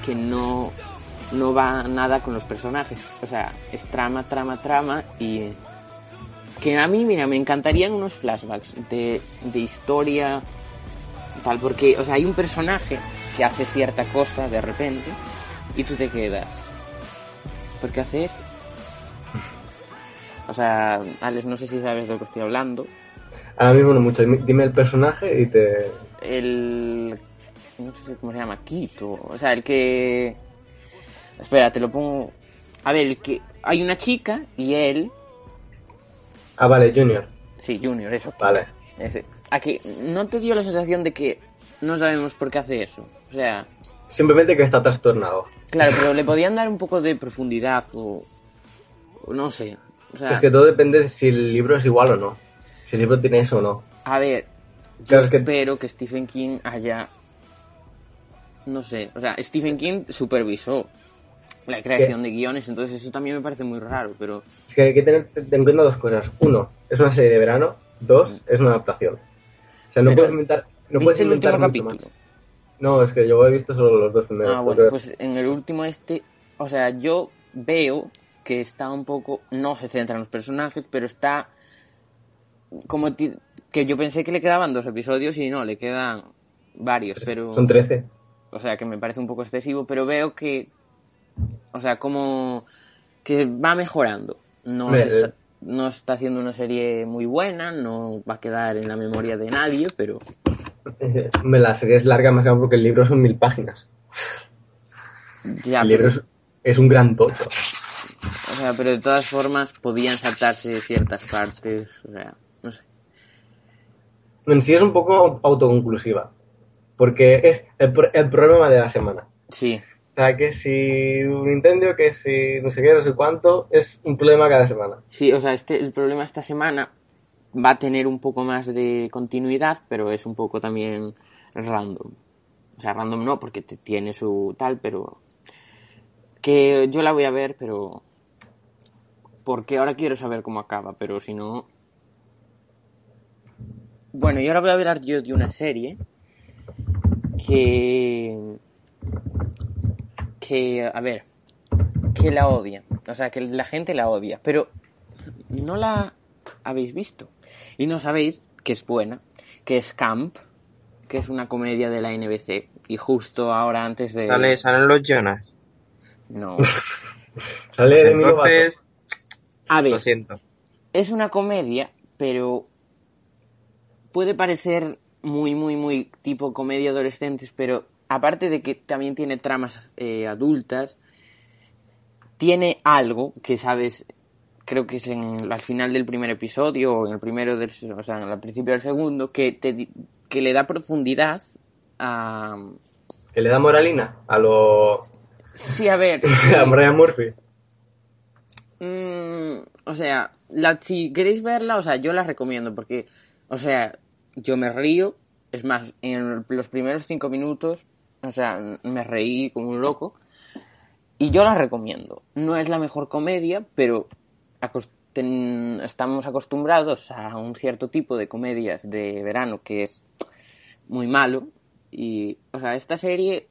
que no, no va nada con los personajes. O sea, es trama, trama, trama y que a mí, mira, me encantarían unos flashbacks de, de historia tal, porque, o sea, hay un personaje que hace cierta cosa de repente y tú te quedas. ¿Por qué hace eso? O sea, Alex, no sé si sabes de lo que estoy hablando. Ahora mismo no mucho. Dime el personaje y te... El. No sé cómo se llama, Quito. O sea, el que. Espera, te lo pongo. A ver, el que. Hay una chica y él. Ah, vale, Junior. Sí, Junior, eso. Vale. Ese. A que no te dio la sensación de que no sabemos por qué hace eso. O sea, Simplemente que está trastornado. claro, pero le podían dar un poco de profundidad o. o no sé. O sea, Es que todo depende de si el libro es igual o no. Si el libro tiene eso o no. A ver, yo Claro, es que- espero que Stephen King haya. No sé, o sea, Stephen King supervisó la creación de guiones, entonces eso también me parece muy raro, pero. Es que hay que tener en cuenta dos cosas. Uno, es una serie de verano. Dos, es una adaptación. O sea, no Pero, puedes inventar, no ¿Viste puedes el inventar mucho capítulo? más. No, es que yo he visto solo los dos primeros. Ah, bueno, pues en el último este, o sea, yo veo que está un poco, no se centra en los personajes, pero está como ti- que yo pensé que le quedaban dos episodios y no, le quedan varios, pero... Son 13. o sea que me parece un poco excesivo, pero veo que, o sea, como que va mejorando. No, está, no está haciendo una serie muy buena, no va a quedar en la memoria de nadie, pero [laughs] Me la serie es larga más que nada porque el libro son mil páginas. ya, el libro pero, es, es un gran tocho. o sea, pero de todas formas podían saltarse ciertas partes, o sea, no sé. En sí es un poco au- autoconclusiva. Porque es el, el problema de la semana. Sí, sea, que si un incendio, que si no sé qué, no sé cuánto, es un problema cada semana. sí, o sea, este, el problema esta semana va a tener un poco más de continuidad, pero es un poco también random. O sea, random no, porque te- tiene su tal, pero que yo la voy a ver, pero porque ahora quiero saber cómo acaba, pero si no... Bueno, y ahora voy a hablar yo de una serie que... que, a ver, que la odia. O sea, que la gente la odia, pero no la habéis visto. Y no sabéis que es buena, que es Camp, que es una comedia de la NBC. Y justo ahora antes de... Sale, salen los Jonas. No. [laughs] Sale Pues entonces, A ver, lo siento. es una comedia, pero puede parecer muy, muy, muy tipo comedia adolescentes, pero aparte de que también tiene tramas eh, adultas, tiene algo que sabes, creo que es en, al final del primer episodio o en el primero del, o sea, al principio del segundo, que te que le da profundidad a Que le da moralina a lo. sí, a ver, [laughs] a Brian Murphy. Mm, o sea, la, si queréis verla, o sea, yo la recomiendo porque, o sea, yo me río. Es más, en los primeros cinco minutos O sea, me reí como un loco. Y yo la recomiendo. No es la mejor comedia, pero ten- estamos acostumbrados a un cierto tipo de comedias de verano que es muy malo. Y, o sea, esta serie,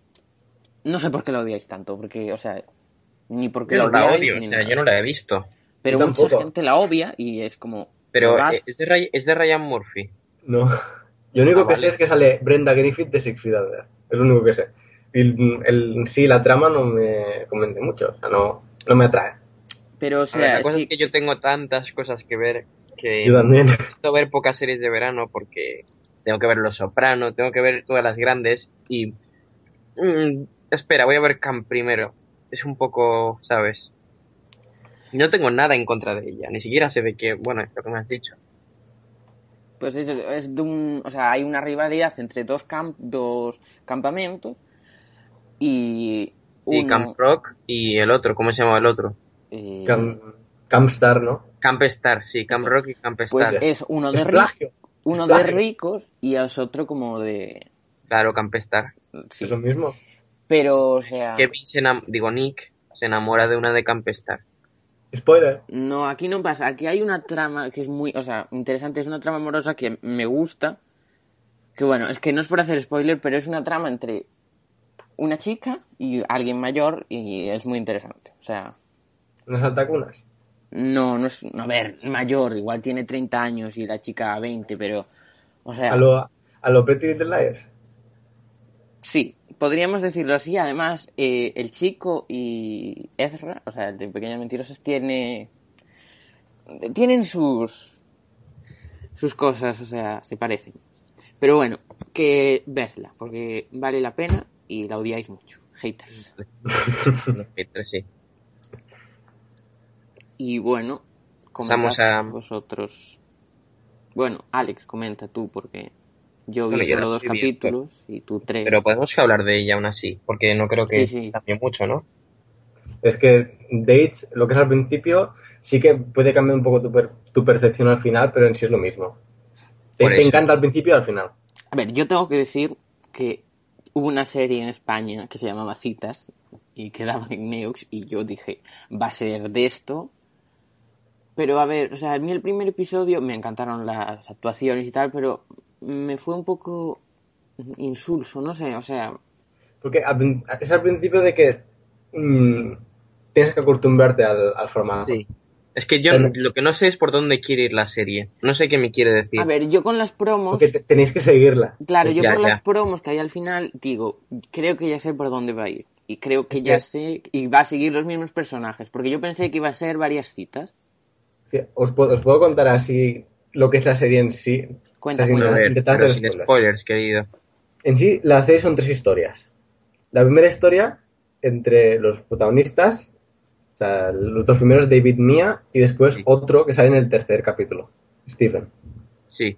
no sé por qué la odiáis tanto, porque, o sea, ni porque Yo la no la odiáis, odio, o ni sea, nada. yo no la he visto. Pero mucha gente la obvia y es como... Pero eh, es de, Ray- es de Ryan Murphy. No. Yo lo único Ah, que vale. sé es que sale Brenda Griffith de Six Feet Under. Es lo único que sé. Y el, el- sí, la trama no me convence mucho. O sea, no, no me atrae. Pero, o A sea, ver, la es cosa que- es que yo tengo tantas cosas que ver que Yo también. necesito ver pocas series de verano porque tengo que ver Los Soprano, tengo que ver todas las grandes y... mm, espera, voy a ver Camp primero. Es un poco, ¿sabes? No tengo nada en contra de ella, ni siquiera sé de qué, bueno, es lo que me has dicho. Pues es, es de un, o sea, hay una rivalidad entre dos camp, dos campamentos y Y Camp Rock y el otro, ¿cómo se llama el otro? eh, Cam, Campstar, ¿no? Camp Star, sí, Camp Rock y Camp pues Star. es uno de Es uno es de ricos y es otro como de Claro, Camp Star. sí. Es lo mismo. Pero o sea, Kevin se enam- digo Nick se enamora de una de Camp Star. Spoiler. no, aquí no pasa, aquí hay una trama que es muy, o sea, interesante, es una trama amorosa que me gusta. Que bueno, es que no es por hacer spoiler, pero es una trama entre una chica y alguien mayor y es muy interesante. O sea, Unas altacunas. No, no es. A ver, mayor, igual tiene 30 años y la chica 20, pero. O sea, A lo, a lo Pretty Little Liars. sí, podríamos decirlo así. Además, eh, el chico y Ezra, o sea, el de Pequeñas Mentirosas, tiene. Tienen sus. sus cosas, o sea, se parecen. Pero bueno, que vedla, porque vale la pena y la odiáis mucho. Haters. Sí. Y bueno, comentad a- vosotros. Bueno, Alex, comenta tú, porque yo vi Bueno, solo dos capítulos y tú tres. Pero podemos hablar de ella aún así, porque no creo que Sí, sí. cambie mucho, ¿no? Es que Dates, lo que es al principio, sí que puede cambiar un poco tu, per- tu percepción al final, pero en sí es lo mismo. Te, encanta al principio y al final. A ver, yo tengo que decir que hubo una serie en España que se llamaba Citas y quedaba en Neox y yo dije, va a ser de esto. Pero a ver, o sea, a mí el primer episodio me encantaron las actuaciones y tal, pero me fue un poco insulso, no sé, o sea, Porque es al principio de que mm, tienes que acostumbrarte al, al formato. Sí. Es que yo Pero- lo que no sé es por dónde quiere ir la serie. No sé qué me quiere decir. a ver, yo con las promos... Porque te- tenéis que seguirla. Claro, yo Ya, por ya. las promos que hay al final digo, creo que ya sé por dónde va a ir. Y creo que Es ya que- sé, y va a seguir los mismos personajes, porque yo pensé que iba a ser varias citas. Sí, os, puedo, os puedo contar así lo que es la serie en sí. Cuenta, sin cuenta. a ver, intentar pero hacer sin spoilers. spoilers, querido. En sí, la serie son tres historias. La primera historia entre los protagonistas, o sea, los dos primeros, David Mia, y después Sí. otro que sale en el tercer capítulo, Stephen. Sí.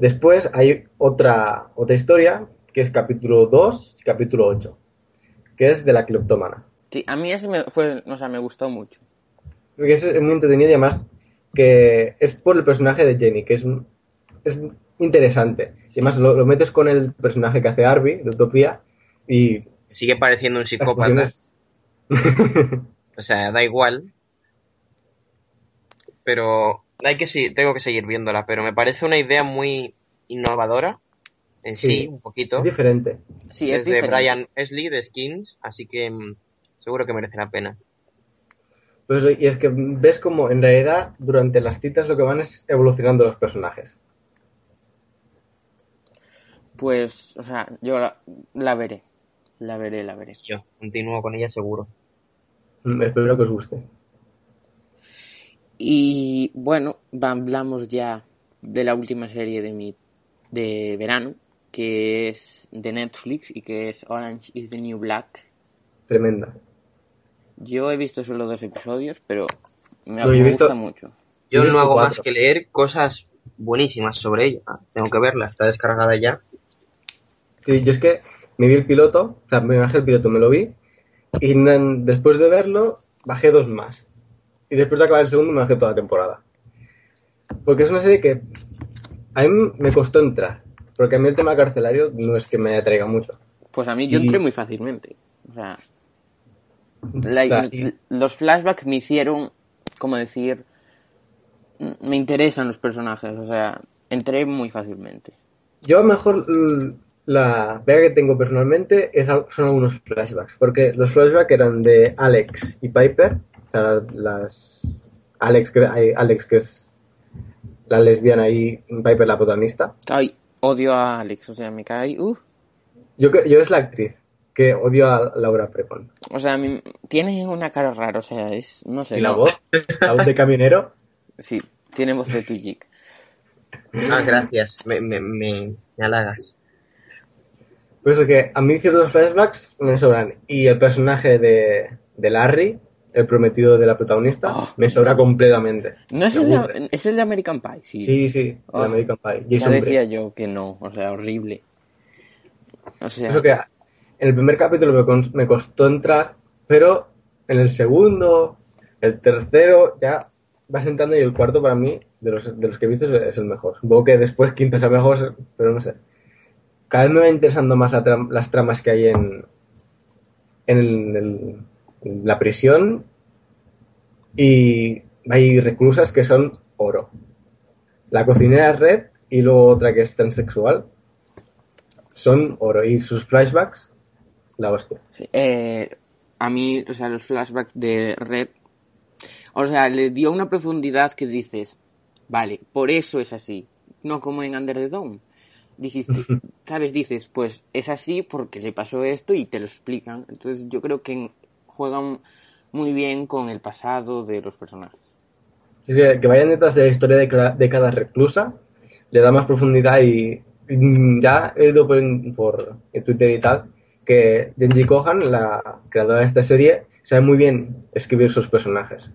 Después hay otra, otra historia, que es capítulo 2 y capítulo 8, que es de la cleptómana. Sí, a mí ese me, fue, o sea, me gustó mucho. Porque es muy entretenido y además que es por el personaje de Jenny, que es, es interesante. Y además lo, lo metes con el personaje que hace Arby, de Utopía, y Sigue pareciendo un psicópata. [laughs] O sea, da igual. Pero hay que sí, tengo que seguir viéndola. Pero me parece una idea muy innovadora. En sí, Sí, un poquito. es diferente. Sí, es, es de. Brian Esley de Skins. Así que mm, seguro que merece la pena. Pues, y es que ves como en realidad durante las citas lo que van es evolucionando los personajes. Pues, o sea, yo la, la veré. La veré, la veré. Yo continúo con ella seguro. Mm, Espero que os guste. Y bueno, hablamos ya de la última serie de mi de verano, que es de Netflix y que es Orange is the New Black. Tremenda. Yo he visto solo dos episodios, pero me, No, me visto- gusta mucho. Yo no hago cuatro. más que leer cosas buenísimas sobre ella. Tengo que verla, está descargada ya. Sí, yo es que me vi el piloto, o sea, me bajé el piloto, me lo vi, y después de verlo, bajé dos más. Y después de acabar el segundo, me bajé toda la temporada. Porque es una serie que a mí me costó entrar, porque a mí el tema carcelario no es que me atraiga mucho. Pues a mí yo Y- entré muy fácilmente. O sea, Claro, los flashbacks me hicieron, como decir, me interesan los personajes. O sea, entré muy fácilmente. Yo mejor l- la pega que tengo personalmente es, son algunos flashbacks, porque los flashbacks eran de Alex y Piper, o sea, las Alex Alex que es la lesbiana y Piper la protagonista. Ay, odio a Alex, o sea, me cae. Uh, Yo, yo es la actriz que odio a Laura Prepon. o sea, me- tiene una cara rara, o sea, es. No sé. Y la no. voz, la voz de camionero, [laughs] Sí, tiene voz de Tujik. Ah, gracias. Me, me, me, me halagas. Por eso que a mí ciertos flashbacks me sobran. Y el personaje de, de Larry, el prometido de la protagonista, Ah. me sobra completamente. No es el, de, es el de American Pie, sí. Sí, sí, el Ah. American Pie. ya Jason decía Bray. yo que no, o sea, horrible. O sea, Eso que en el primer capítulo me, me costó entrar, pero en el segundo, el tercero, ya vas entrando y el cuarto para mí, de los, de los que he visto, es, es el mejor. Supongo que después quinto sea mejor, pero no sé. Cada vez me va interesando más la tram- las tramas que hay en, en, el- la prisión y hay reclusas que son oro. La cocinera red y luego otra que es transexual son oro. Y sus flashbacks, la hostia. eh, a mí, o sea, los flashbacks de Red, o sea, le dio una profundidad que dices, vale, por eso es así, no como en Under the Dome. Dijiste, [laughs] ¿sabes? Dices, pues es así porque le pasó esto y te lo explican. Entonces yo creo que juegan muy bien con el pasado de los personajes. Es que, que vayan detrás de la historia de cada, de cada reclusa le da más profundidad y, y ya he ido por, por en Twitter y tal que Genji Kohan, la creadora de esta serie, sabe muy bien escribir sus personajes.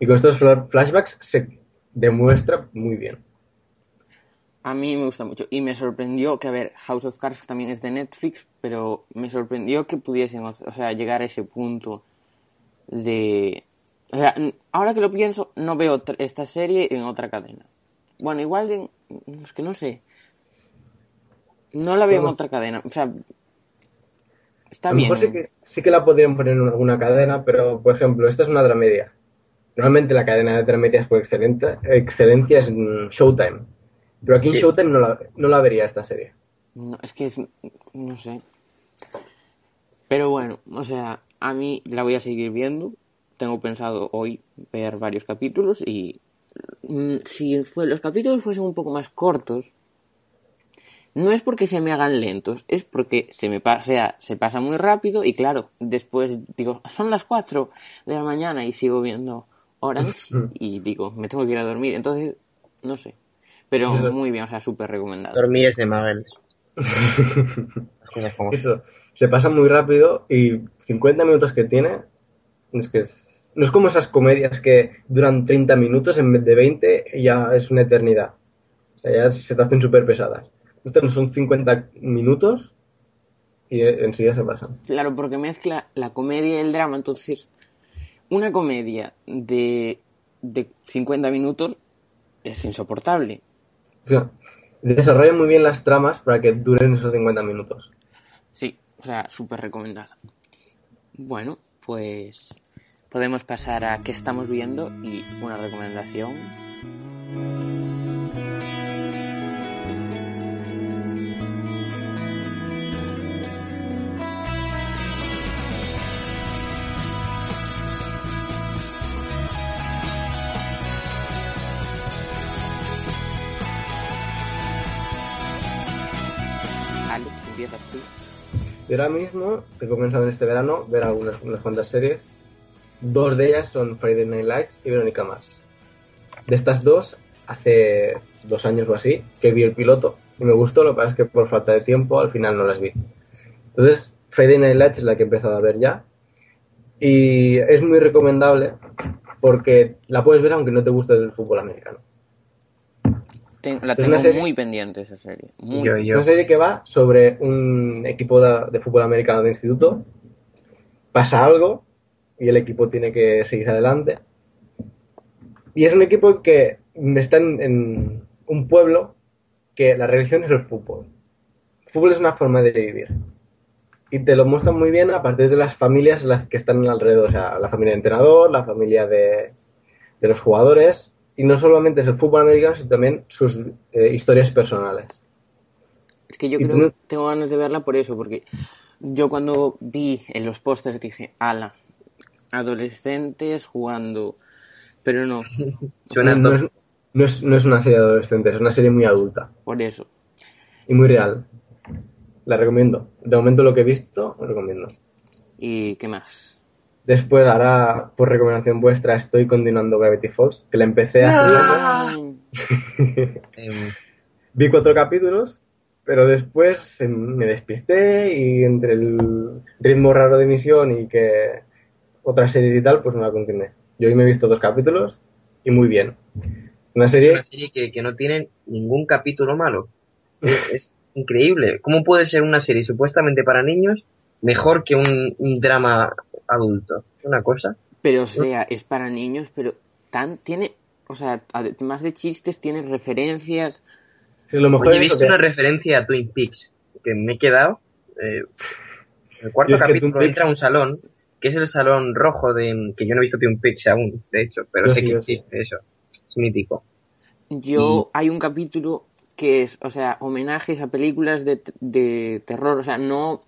Y con estos fla- flashbacks se demuestra muy bien. A mí me gusta mucho. Y me sorprendió que, a ver, House of Cards también es de Netflix, pero me sorprendió que pudiesen, o sea, llegar a ese punto de... O sea, ahora que lo pienso, no veo esta serie en otra cadena. Bueno, igual en... Es que no sé. No la veo en otra cadena. O sea, está a lo bien. mejor sí que, sí que la podrían poner en alguna cadena, pero por ejemplo, esta es una dramedia. Normalmente la cadena de dramedias por excelencia, excelencia es mm, Showtime. Pero aquí en Sí. Showtime no la, no la vería esta serie. No, es que es- no sé. Pero bueno, o sea, a mí la voy a seguir viendo. Tengo pensado hoy ver varios capítulos y mm, si fue, los capítulos fuesen un poco más cortos, no es porque se me hagan lentos, es porque se me pa- o sea, se pasa muy rápido y claro, después digo, son las 4 de la mañana y sigo viendo Orange [laughs] y digo, me tengo que ir a dormir. Entonces, no sé. Pero muy bien, o sea, súper recomendado. Dormir es de Mabel. [laughs] Las cosas como son. Eso, se pasa muy rápido y 50 minutos que tiene, es que es- no es como esas comedias que duran 30 minutos en vez de 20 y ya es una eternidad. O sea, ya se te hacen súper pesadas. Estas no son 50 minutos y enseguida se pasan. Claro, porque mezcla la comedia y el drama, entonces una comedia de, de 50 minutos es insoportable. O muy bien las tramas para que duren esos 50 minutos. Sí, o sea, súper recomendada. Bueno, pues podemos pasar a qué estamos viendo y una recomendación. Y ahora mismo tengo pensado en este verano ver algunas unas cuantas series. Dos de ellas son Friday Night Lights y Verónica Mars. De estas dos, hace dos años o así, que vi el piloto y me gustó, lo que pasa es que por falta de tiempo al final no las vi. Entonces, Friday Night Lights es la que he empezado a ver ya. Y es muy recomendable porque la puedes ver aunque no te guste el fútbol americano. Ten- la tengo serie- muy pendiente esa serie. Muy Yo, Es yo. una serie que va sobre un equipo de, de fútbol americano de instituto. Pasa algo y el equipo tiene que seguir adelante. Y es un equipo que está en, en un pueblo que la religión es el fútbol. El fútbol es una forma de vivir. y te lo muestran muy bien a partir de las familias las que están alrededor, o sea, la familia de entrenador, la familia de, de los jugadores, y no solamente es el fútbol americano, sino también sus eh, historias personales. Es que yo ¿Y creo no- que tengo ganas de verla por eso, porque yo cuando vi en los pósters dije, ala, adolescentes jugando, pero no, [laughs] Suena no, es, no, es, no es una serie de adolescentes, es una serie muy adulta por eso. y muy real. La recomiendo. De momento lo que he visto, lo recomiendo. ¿Y qué más? Después, ahora, por recomendación vuestra, estoy continuando Gravity Falls, que la empecé hace Ah. Em, [laughs] Vi cuatro capítulos, pero después eh, me despisté y entre el ritmo raro de emisión y que otra serie y tal, pues no la continué. Yo hoy me he visto dos capítulos y muy bien. Una serie, una serie que, que no tiene ningún capítulo malo. Es, [laughs] es increíble. ¿Cómo puede ser una serie supuestamente para niños mejor que un, un drama adulto? Es una cosa. Pero o sea, es para niños, pero tan tiene, o sea, además de chistes, tiene referencias. si lo mejor Oye, he visto que- una referencia a Twin Peaks que me he quedado. eh, el cuarto capítulo entra a un salón, que es el salón rojo de. que yo no he visto Twin Peaks aún, de hecho, pero Yo sé sí, que sí. existe eso. Es mítico. Yo, hay un capítulo que es, o sea, homenajes a películas de, de terror, o sea, no,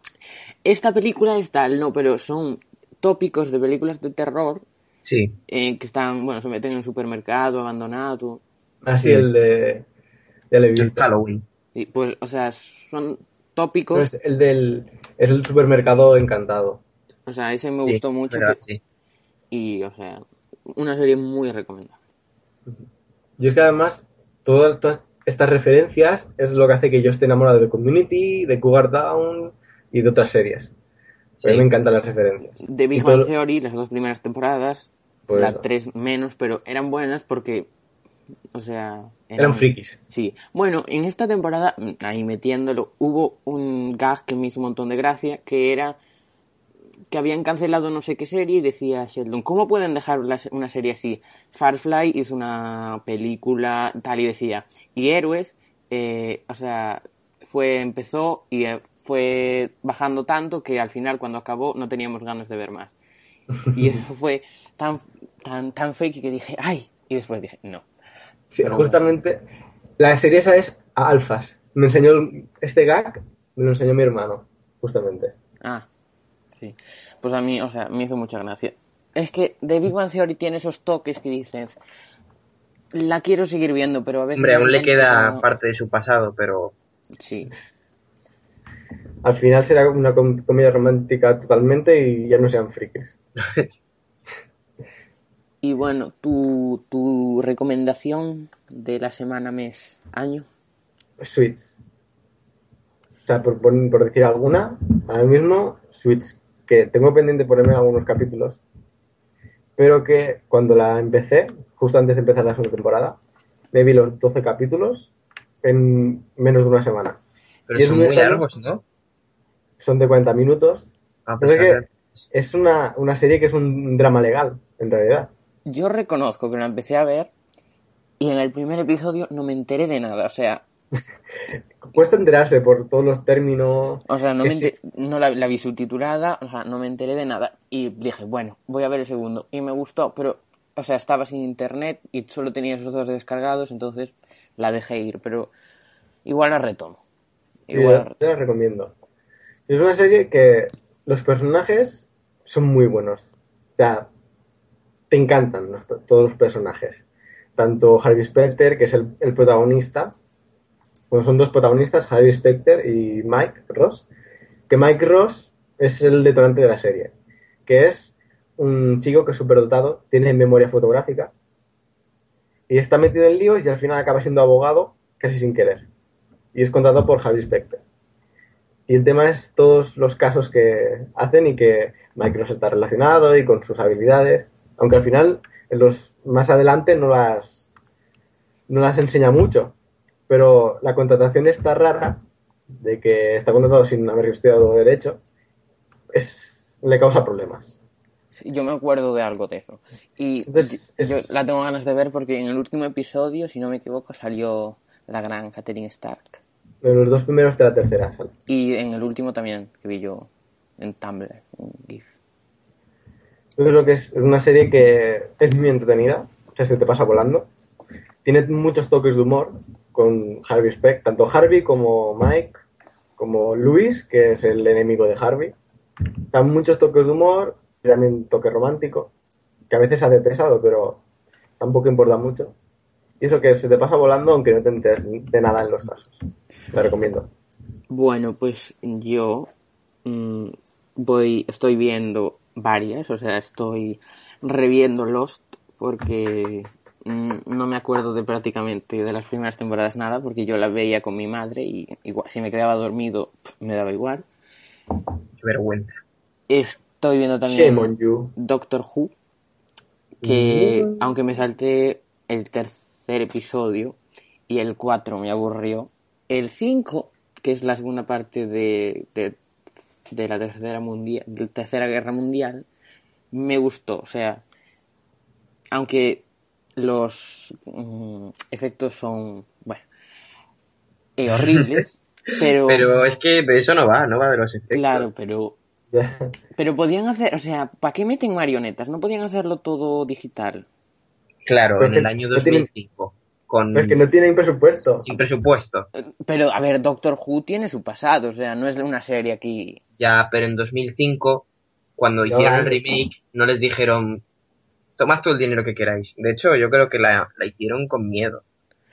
esta película es tal, no, pero son tópicos de películas de terror Sí. eh, que están, bueno, se meten en un supermercado abandonado, Así el de... Ya visto. Halloween. y pues, o sea, son tópicos, No, es el del... Es el supermercado encantado. o sea, ese me Sí, gustó mucho verdad, que- sí. y, o sea, una serie muy recomendable. Y es que además, todas, todas estas referencias es lo que hace que yo esté enamorado de Community, de Cougar Down y de otras series. A mí me encantan las referencias. De Big Bang Theory, las dos primeras temporadas, Pues la eso. tres menos, pero eran buenas porque, o sea... Eran frikis. Sí. Bueno, en esta temporada, ahí metiéndolo, hubo un gag que me hizo un montón de gracia, que era que habían cancelado no sé qué serie y decía Sheldon, ¿cómo pueden dejar una serie así? Firefly hizo una película tal y decía, y Héroes, eh, o sea, fue, empezó y eh, fue bajando tanto que al final cuando acabó no teníamos ganas de ver más. Y [laughs] eso fue tan, tan, tan fake que dije, ay, y después dije, no. Sí, Pero justamente, la serie esa es a alfas. Me enseñó este gag, me lo enseñó mi hermano, justamente. Ah, sí. Pues a mí, o sea, me hizo mucha gracia. Es que The Big Bang Theory tiene esos toques que dices, la quiero seguir viendo, pero a veces... Hombre, aún le queda parte de su pasado, pero Sí. Al final será una com- comedia romántica totalmente y ya no sean frikis. [laughs] Y bueno, tu, tu recomendación de la semana, mes, año. Switch. O sea, por, por- por decir alguna, ahora mismo, Switch, que tengo pendiente ponerme algunos capítulos, pero que cuando la empecé, justo antes de empezar la segunda temporada, me vi los 12 capítulos en menos de una semana. Pero Y es son muy largos, ¿no? Son de 40 minutos. A Pero es que una, una serie que es un drama legal, en realidad. Yo reconozco que la empecé a ver y en el primer episodio no me enteré de nada. O sea, [laughs] Cuesta enterarse por todos los términos. o sea no, me sí. no la, la vi subtitulada, o sea, no me enteré de nada. Y dije, bueno, voy a ver el segundo. Y me gustó, pero, o sea, estaba sin internet y solo tenía esos dos descargados, entonces la dejé ir. Pero igual la retomo. Sí, Igual, yo la recomiendo. Es una serie que los personajes son muy buenos. O sea, te encantan todos los personajes. Tanto Harvey Specter, que es el, el protagonista. Bueno, son dos protagonistas, Harvey Specter y Mike Ross. Que Mike Ross es el detonante de la serie. Que es un chico que es superdotado, tiene memoria fotográfica. Y está metido en líos y al final acaba siendo abogado casi sin querer. Y es contratado por Harvey Specter. Y el tema es todos los casos que hacen y que Ross está relacionado y con sus habilidades. Aunque al final, en los más adelante, no las, no las enseña mucho. Pero la contratación está rara, de que está contratado sin haber estudiado Derecho, es, le causa problemas. Sí, Yo me acuerdo de algo de eso. Y Entonces, yo, es- yo la tengo ganas de ver porque en el último episodio, si no me equivoco, salió la gran Catherine Stark. De los dos primeros de la tercera sale. Y en el último también, que vi yo, en Tumblr, un GIF. Yo creo que es una serie que es muy entretenida, o sea, se te pasa volando. Tiene muchos toques de humor con Harvey Speck, tanto Harvey como Mike, como Luis, que es el enemigo de Harvey. Dan muchos toques de humor y también toque romántico, que a veces hace pesado, pero tampoco importa mucho. Y eso que se te pasa volando aunque no te enteres de nada en los casos. La recomiendo. Bueno, pues yo mm, voy, estoy viendo varias, o sea, estoy reviendo Lost porque mm, no me acuerdo de prácticamente de las primeras temporadas nada, porque yo la veía con mi madre y igual si me quedaba dormido me daba igual. Qué vergüenza. Estoy viendo también. Doctor Who, que Mm. aunque me salté el tercer episodio y el 4 me aburrió, el 5, que es la segunda parte de, de, de la tercera mundial, de tercera guerra mundial, me gustó. O sea, aunque los mm, efectos son, bueno, eh, [laughs] horribles, pero, Pero es que de eso no va, no va de los efectos. claro, pero pero podían hacer, o sea, ¿para qué meten marionetas? No podían hacerlo todo digital. Claro, Pero en el año no tienen- 2005, con Pero es que no tienen presupuesto. sin presupuesto. Pero, a ver, Doctor Who tiene su pasado, o sea, no es una serie aquí. Ya, pero en 2005, cuando Ya hicieron el remake, no les dijeron, tomad todo el dinero que queráis. De hecho, yo creo que la, la hicieron con miedo,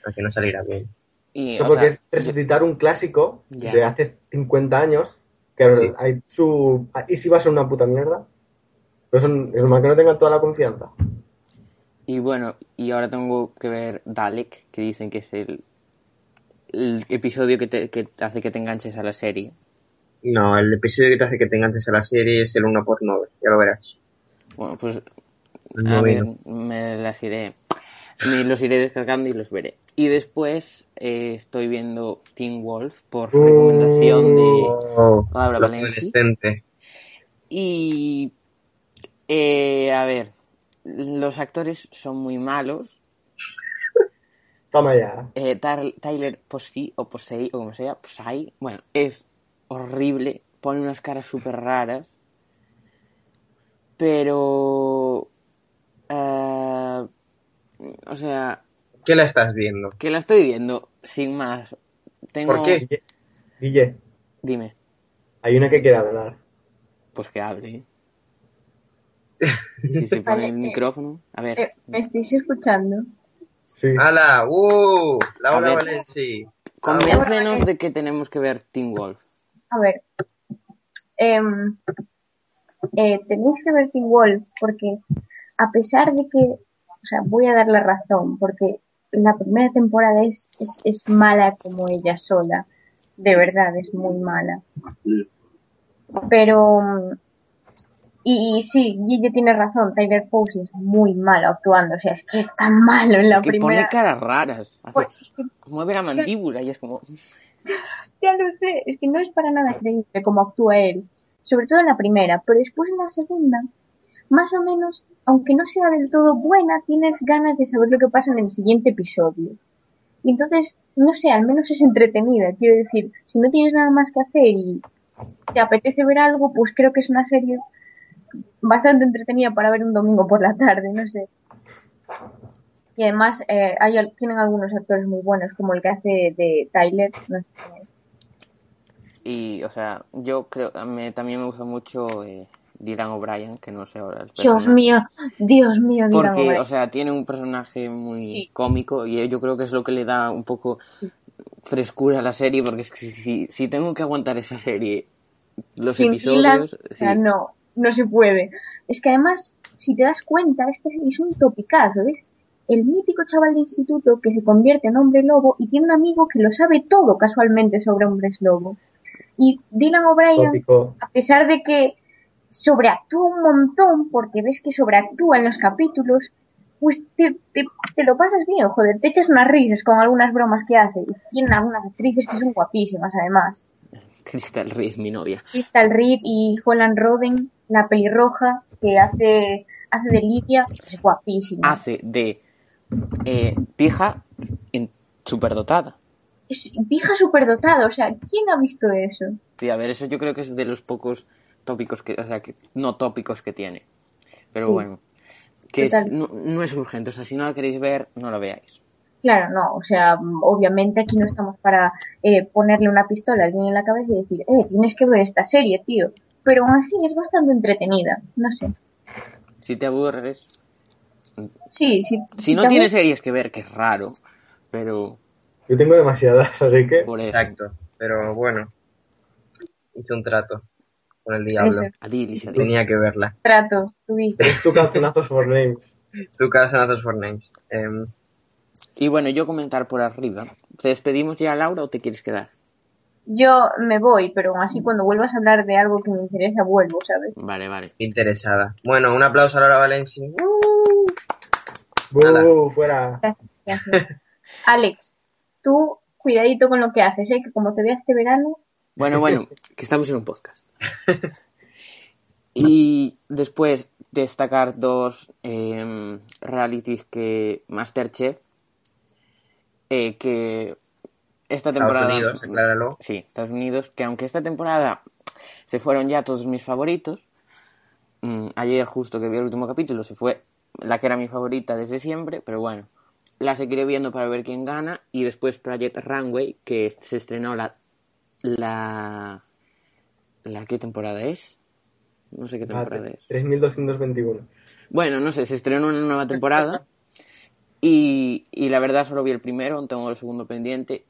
para que no saliera bien. Y, No, porque sea, es resucitar un clásico Ya. de hace 50 años, que Sí. hay su... ¿Y si va a ser una puta mierda? Pero son, es más que no tengan toda la confianza. Y bueno, y ahora tengo que ver Dalek, que dicen que es el, el episodio que te, que hace que te enganches a la serie. No, el episodio que te hace que te enganches a la serie es el 1 por 9 ya lo verás. Bueno, pues a ver, noveno. me las iré, me los iré descargando y los veré. Y después eh, estoy viendo Teen Wolf por recomendación de Oh, lo Valencia. Y. eh, a ver. Los actores son muy malos. Toma ya. Eh, Tar- Tyler Posey, o Posey, o como sea, Posey, bueno, es horrible. Pone unas caras súper raras. Pero. eh, o sea, ¿Qué la estás viendo? que la estoy viendo sin más. Tengo... ¿Por qué? Guille, Guille, Dime, hay una que quiere hablar. pues que hable. Si se pone Vale, el eh, micrófono. A ver. Eh, ¿Me estáis escuchando? Sí. ¡Hala! ¡Uh! Laura A ver. Valenci. Convéncenos de que tenemos que ver Teen Wolf. A ver. em, eh, tenéis que ver Teen Wolf porque a pesar de que, o sea, voy a dar la razón porque la primera temporada es, es, es mala como ella sola. De verdad, es muy mala. Pero, mm, y, y sí, Guille tiene razón, Tyler Posey es muy malo actuando, o sea, es que es tan malo en la es que primera... pone caras raras. Hace, Pues, es que mueve la mandíbula y es como. [laughs] Ya lo sé, es que no es para nada creíble como actúa él, sobre todo en la primera, pero después en la segunda, más o menos, aunque no sea del todo buena, tienes ganas de saber lo que pasa en el siguiente episodio. Y entonces, no sé, al menos es entretenida, quiero decir, si no tienes nada más que hacer y te apetece ver algo, pues creo que es una serie bastante entretenida para ver un domingo por la tarde, no sé. Y además eh, hay, tienen algunos actores muy buenos, como el que hace de Tyler, no sé quién es. Y, o sea, yo creo. Me, también me gusta mucho eh, Dylan O'Brien, que no sé ahora. Dios mío, Dios mío, Dylan Porque, o sea, tiene un personaje muy Sí. cómico y yo creo que es lo que le da un poco frescura a la serie, porque es que si, si tengo que aguantar esa serie, los Sin episodios, Dylan, o sea, no, no se puede. Es que además, si te das cuenta, este es un topicazo, ¿ves? El mítico chaval de instituto que se convierte en hombre lobo y tiene un amigo que lo sabe todo casualmente sobre hombres lobo. Y Dylan O'Brien, a pesar de que sobreactúa un montón, porque ves que sobreactúa en los capítulos, pues te, te, te lo pasas bien, joder, te echas unas risas con algunas bromas que hace. Y tienen algunas actrices que son guapísimas, además. Crystal Reed, mi novia. Crystal Reed y Holland Roden, la pelirroja que hace, hace de Lidia, es guapísima. Hace de eh, pija en superdotada. Es pija superdotada, o sea, ¿quién ha visto eso? Sí, a ver, eso yo creo que es de los pocos tópicos que, o sea, que no tópicos que tiene. Pero Sí. bueno, que es- no, no es urgente, o sea, si no la queréis ver, no la veáis. Claro, no, o sea, obviamente aquí no estamos para eh, ponerle una pistola a alguien en la cabeza y decir, eh, tienes que ver esta serie, tío. Pero aún así es bastante entretenida, no sé. Si te aburres, Sí, sí. si no te tienes aburre- series que ver, que es raro, pero Yo tengo demasiadas, así que. por eso. Exacto. Pero bueno, hice un trato con el diablo. Adilis, adilis. Tenía que verla. Trato, tuviste. Es tu calzonazos for names. [laughs] Tu calzonazos for names. Em, Y bueno, yo comentar por arriba. ¿Te despedimos ya, Laura, o te quieres quedar? Yo me voy, pero así cuando vuelvas a hablar de algo que me interesa, vuelvo, ¿sabes? Vale, vale. interesada. Bueno, un aplauso a Laura Valencia. ¡Bú! Fuera. Gracias, gracias. [laughs] Alex, tú cuidadito con lo que haces, ¿eh? Que como te vea este verano, Bueno, bueno, [laughs] que estamos en un podcast. Y después destacar dos eh, realities que Masterchef, eh, que esta Estados temporada... Unidos, acláralo. Sí, Estados Unidos, que aunque esta temporada se fueron ya todos mis favoritos, mm, ayer justo que vi el último capítulo se fue la que era mi favorita desde siempre, pero bueno, la seguiré viendo para ver quién gana y después Project Runway, que se estrenó la... la... ¿La qué temporada es? No sé qué temporada es. 3221. Bueno, no sé, se estrenó una nueva temporada y, y la verdad solo vi el primero, aún tengo el segundo pendiente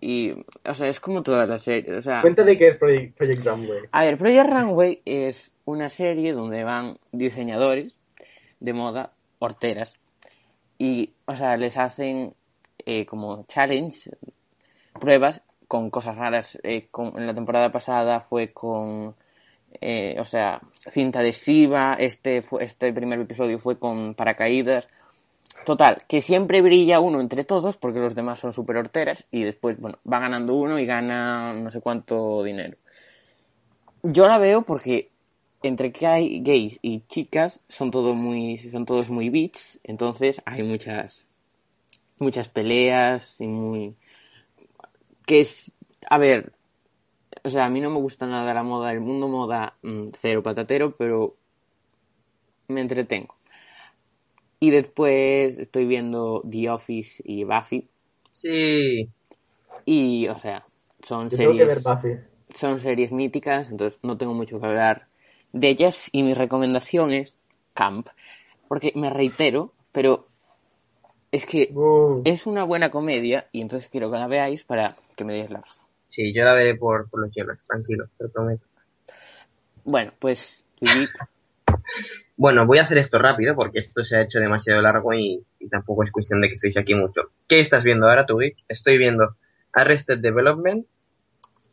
y, o sea, es como todas las series, o sea... Cuéntale qué es Project, Project Runway. A ver, Project Runway es una serie donde van diseñadores de moda, horteras, y, o sea, les hacen eh, como challenge, pruebas con cosas raras. Eh, con- en la temporada pasada fue con, eh, o sea, cinta adhesiva, este, fue, este primer episodio fue con paracaídas. Total, que siempre brilla uno entre todos porque los demás son súper horteras y después, bueno, va ganando uno y gana no sé cuánto dinero. Yo la veo porque entre que hay gays y chicas son todo muy son todos muy beats, entonces hay muchas muchas peleas y muy que es a ver, o sea, a mí no me gusta nada la moda, el mundo moda mm, cero patatero, pero me entretengo. Y después estoy viendo The Office y Buffy Sí. y, o sea, son Yo tengo que ver series Buffy. son series míticas, entonces no tengo mucho que hablar de ellas. Y mi recomendación es Camp, porque me reitero, pero es que es una buena comedia y entonces quiero que la veáis para que me deis la razón. Sí, yo la veré por, por los hielos, tranquilo, te lo prometo. Bueno, pues [laughs] Bueno, voy a hacer esto rápido porque esto se ha hecho demasiado largo y, y tampoco es cuestión de que estéis aquí mucho. ¿Qué estás viendo ahora, tú? Estoy viendo Arrested Development,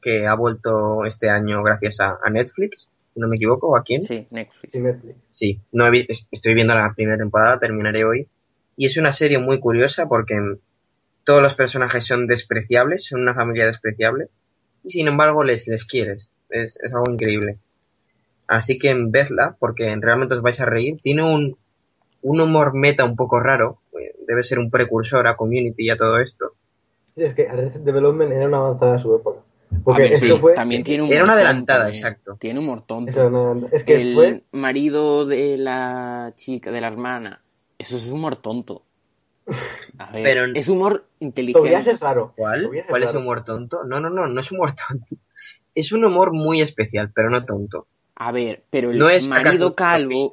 que ha vuelto este año gracias a, a Netflix, si no me equivoco, ¿o a quién? sí, Netflix. Sí, Netflix. Sí, no he estoy viendo la primera temporada, terminaré hoy. Y es una serie muy curiosa porque todos los personajes son despreciables, son una familia despreciable, y sin embargo les, les quieres. Es, es algo increíble. Así que vedla, porque realmente os vais a reír. Tiene un, un humor meta un poco raro, eh, debe ser un precursor a Community y a todo esto. Sí, es que Arrested Development era una avanzada de su época. A Porque ver, esto sí, fue. también tiene un Era una humor adelantada, tonto, ¿eh? exacto. Tiene humor tonto. eso no- es que el fue. marido de la chica, de la hermana, eso es humor tonto. A ver, Pero- es humor inteligente. Tobias es raro. ¿Cuál? ¿Cuál es humor tonto? No, no, no, no es humor [laughs] tonto. Es un humor muy especial, pero no tonto. A ver, pero el No es marido calvo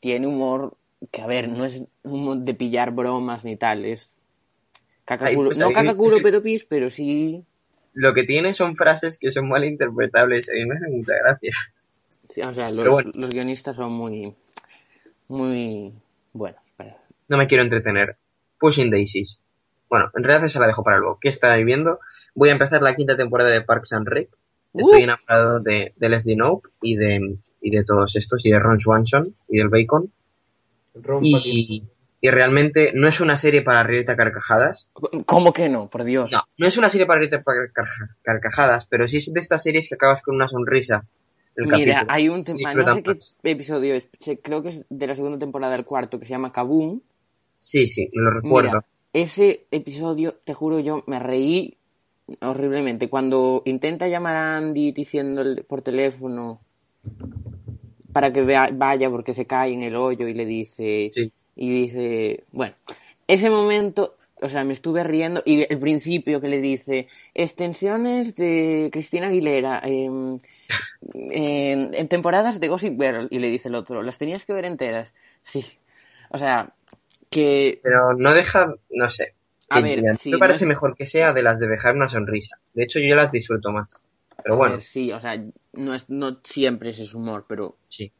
tiene humor que, a ver, no es humor de pillar bromas ni tal, es pues no ahí- cacaculo [laughs] pero sí, Lo que tiene son frases que son mal interpretables y me hacen mucha gracia. sí, o sea, los, bueno. guionistas son muy, muy buenos. para- No me quiero entretener. Pushing Daisies. Bueno, en realidad se la dejo para luego. ¿Qué estáis viendo? Voy a empezar la quinta temporada de Parks and Rec. Estoy Uh. enamorado de, de Leslie Knope y de, y de todos estos, y de Ron Swanson y del Bacon. Ron Y, y realmente no es una serie para reírte a carcajadas. ¿Cómo que no? Por Dios. No, no es una serie para reírte a carca- carcajadas, pero sí es de estas series que acabas con una sonrisa. El Mira, capítulo. hay un tema, no disfrutan sé qué más. episodio es, creo que es de la segunda temporada del cuarto, que se llama Kaboom. Sí, sí, lo recuerdo. Mira, ese episodio, te juro yo, me reí horriblemente. Cuando intenta llamar a Andy diciéndole por teléfono para que vea- vaya porque se cae en el hoyo y le dice Sí. y dice bueno ese momento o sea me estuve riendo y el principio que le dice extensiones de Cristina Aguilera em, en, en temporadas de Gossip Girl y le dice el otro las tenías que ver enteras sí o sea que Pero no deja, no sé. A ver, me parece no es- mejor que sea de las de dejar una sonrisa. De hecho, yo las disfruto más. Pero bueno, ver, sí o sea no es no siempre es ese humor pero sí.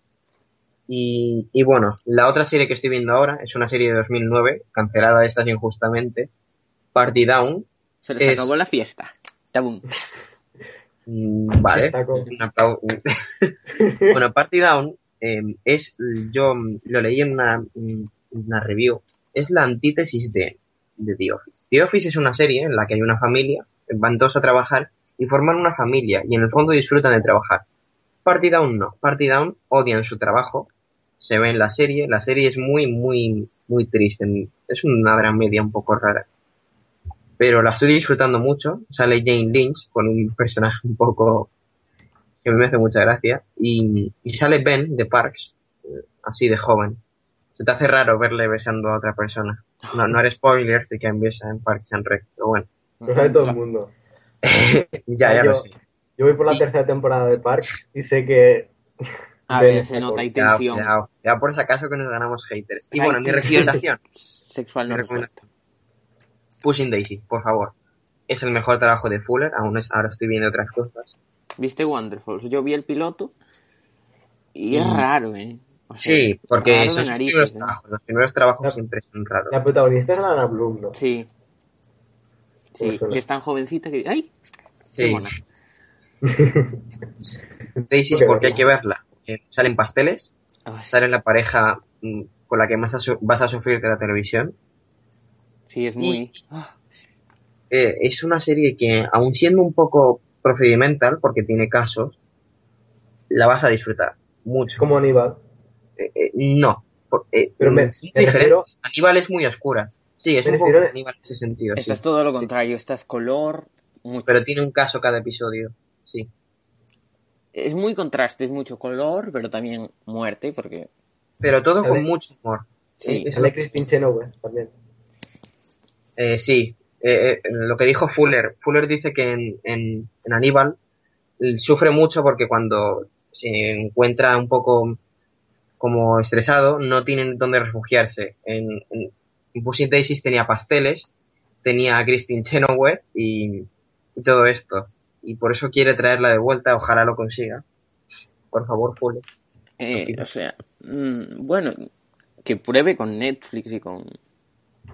Y, y bueno, la otra serie que estoy viendo ahora es una serie de 2009, cancelada esta injustamente, Party Down. se les Es- acabó la fiesta Tabum. [laughs] Mm, Vale, [laughs] bueno, Party Down eh, es, yo lo leí en una, una review, es la antítesis de, de The Office. The Office es una serie en la que hay una familia, van todos a trabajar y forman una familia y en el fondo disfrutan de trabajar. Party Down no, Party Down odian su trabajo, se ve en la serie, la serie es muy, muy, muy triste, es una dramedia un poco rara pero la estoy disfrutando mucho. Sale Jane Lynch con un personaje un poco que me hace mucha gracia. Y, y sale Ben de Parks, eh, así de joven. Se te hace raro verle besando a otra persona. No, no haré spoilers de que besa en Parks and Rec, pero bueno. Lo sabe todo el mundo. [laughs] ya, ya yo, lo sé. yo voy por la Y- tercera temporada de Parks y sé que. [laughs] a ver se nota hay tensión. Ya por si acaso que nos ganamos haters. Y Hay bueno, mi recomendación. [laughs] sexual no Mi recomendación. Pushing Daisy, por favor. Es el mejor trabajo de Fuller, aún es, ahora estoy viendo otras cosas. ¿Viste Wonderful? Yo vi el piloto y es Mm. raro, ¿eh? O sea, Sí, porque sus narices, primeros ¿eh? trabajos. Los primeros trabajos La- siempre son raros. La protagonista es Lana Bloom, ¿no? Sí. Sí, y es tan jovencita que... ¡Ay! Qué Sí. mona. [laughs] Daisy, Porque porque hay que verla. porque salen pasteles, Ay, sale la pareja mm, con la que más vas a sufrir de la televisión. sí, es muy... Ah, Eh, es una serie que, aun siendo un poco procedimental, porque tiene casos, la vas a disfrutar mucho. Es como Aníbal. Eh, eh, no, eh, Pero me- refiero- Aníbal es muy oscura. Sí, es Me un poco refiero- Aníbal en ese sentido. Esta sí. es todo lo contrario. Esta es color... Mucho. Pero tiene un caso cada episodio. Sí. Es muy contraste, es mucho color, pero también muerte, porque... Pero todo con mucho humor. Sí. Es Sale lo- Christine Chenoweth también. Eh, sí, eh, eh, lo que dijo Fuller. Fuller dice que en, en, en Aníbal sufre mucho porque cuando se encuentra un poco como estresado, no tienen dónde refugiarse. En, en, en Pushing Daisies tenía pasteles, tenía a Christine Chenoweth y, y todo esto. Y por eso quiere traerla de vuelta, ojalá lo consiga. Por favor, Fuller. eh, o sea, mm, bueno, que pruebe con Netflix y con...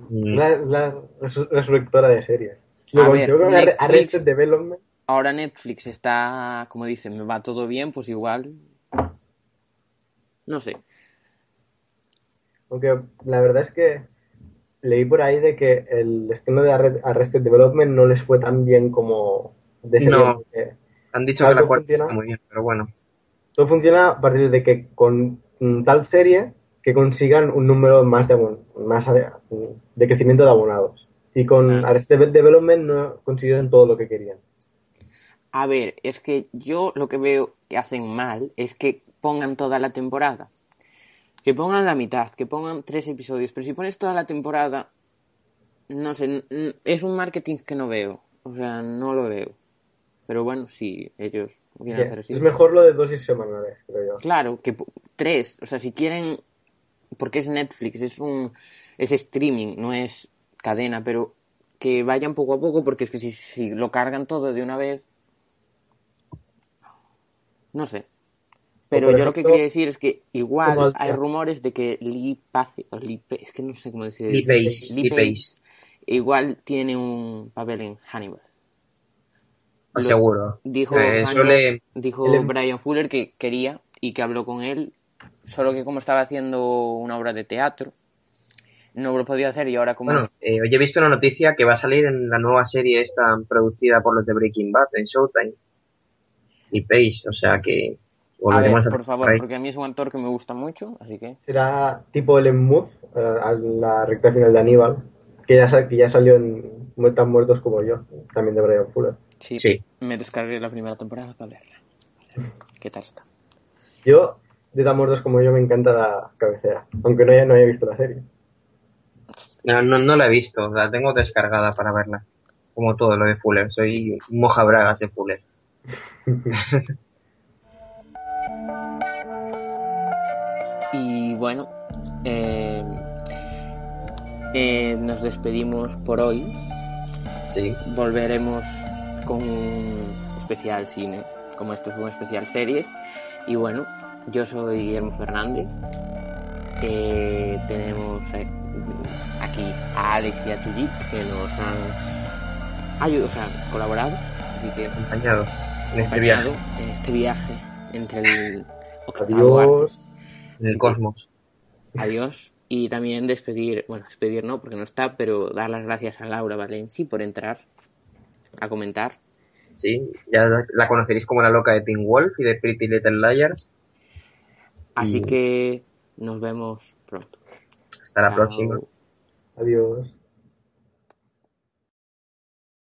Mm, La, la resu- resurrectora de series. A Lo ver, consiguió con Arre- Netflix- Arrested Development. Ahora Netflix está, como dicen, me va todo bien, pues igual... No sé. Aunque la verdad es que leí por ahí de que el estreno de Arre- Arrested Development no les fue tan bien como No. han dicho que la cuarta funciona. está muy bien, pero bueno. Todo funciona a partir de que con tal serie que consigan un número más de, más de, de crecimiento de abonados. Y con Ah. Arrested Development no consiguieron todo lo que querían. A ver, es que yo lo que veo que hacen mal es que pongan toda la temporada. Que pongan la mitad, que pongan tres episodios. Pero si pones toda la temporada, no sé, es un marketing que no veo. O sea, no lo veo. Pero bueno, si ellos lo quieren Sí, hacer así. es mejor lo de dosis semanales, creo yo. Claro, que tres. O sea, si quieren. Porque es Netflix, es un. Es streaming, no es cadena, pero que vayan poco a poco, porque es que si, si lo cargan todo de una vez. No sé. Pero yo lo que quería decir es que igual al- hay rumores de que Lee Pace, o Lee Pace, es que no sé cómo decir. Lee Pace, Lee Lee Pace. Igual tiene un papel en Hannibal. Lo- Seguro. Dijo, Eh, Hannibal- dijo el em- Brian Fuller que quería y que habló con él, solo que como estaba haciendo una obra de teatro, no lo podía hacer y ahora como... Bueno, eh, hoy he visto una noticia que va a salir en la nueva serie esta producida por los de Breaking Bad en Showtime. Y Pace, o sea que... a ver, volveremos a por favor, porque a mí es un actor que me gusta mucho, así que... Será tipo el Mood, a la recta final de Aníbal, que ya, que ya salió en Tan Muertos como yo, también de Brian Fuller. Sí, Sí. me descargué la primera temporada para verla. ¿Qué tal está? Yo, de tan muertos como yo, me encanta la cabecera, aunque no haya, no haya visto la serie. No, no, no la he visto, la tengo descargada para verla. Como todo lo de Fuller, soy moja bragas de Fuller. [laughs] bueno, eh, eh, nos despedimos por hoy. Sí, Volveremos con un especial cine, como esto es un especial series. Y bueno, yo soy Guillermo Fernández. Eh, tenemos aquí a Alex y a Tuyi que nos han ayudado, o sea, colaborado. Así que acompañado en este acompañado viaje en este viaje entre el octavo arte. Adiós. en el cosmos. Adiós. Y también despedir, bueno, despedir no, porque no está, pero dar las gracias a Laura Valenci por entrar a comentar. Sí, ya la conoceréis como la loca de Teen Wolf y de Pretty Little Liars. Así Y- que nos vemos pronto. Hasta la próxima. Adiós.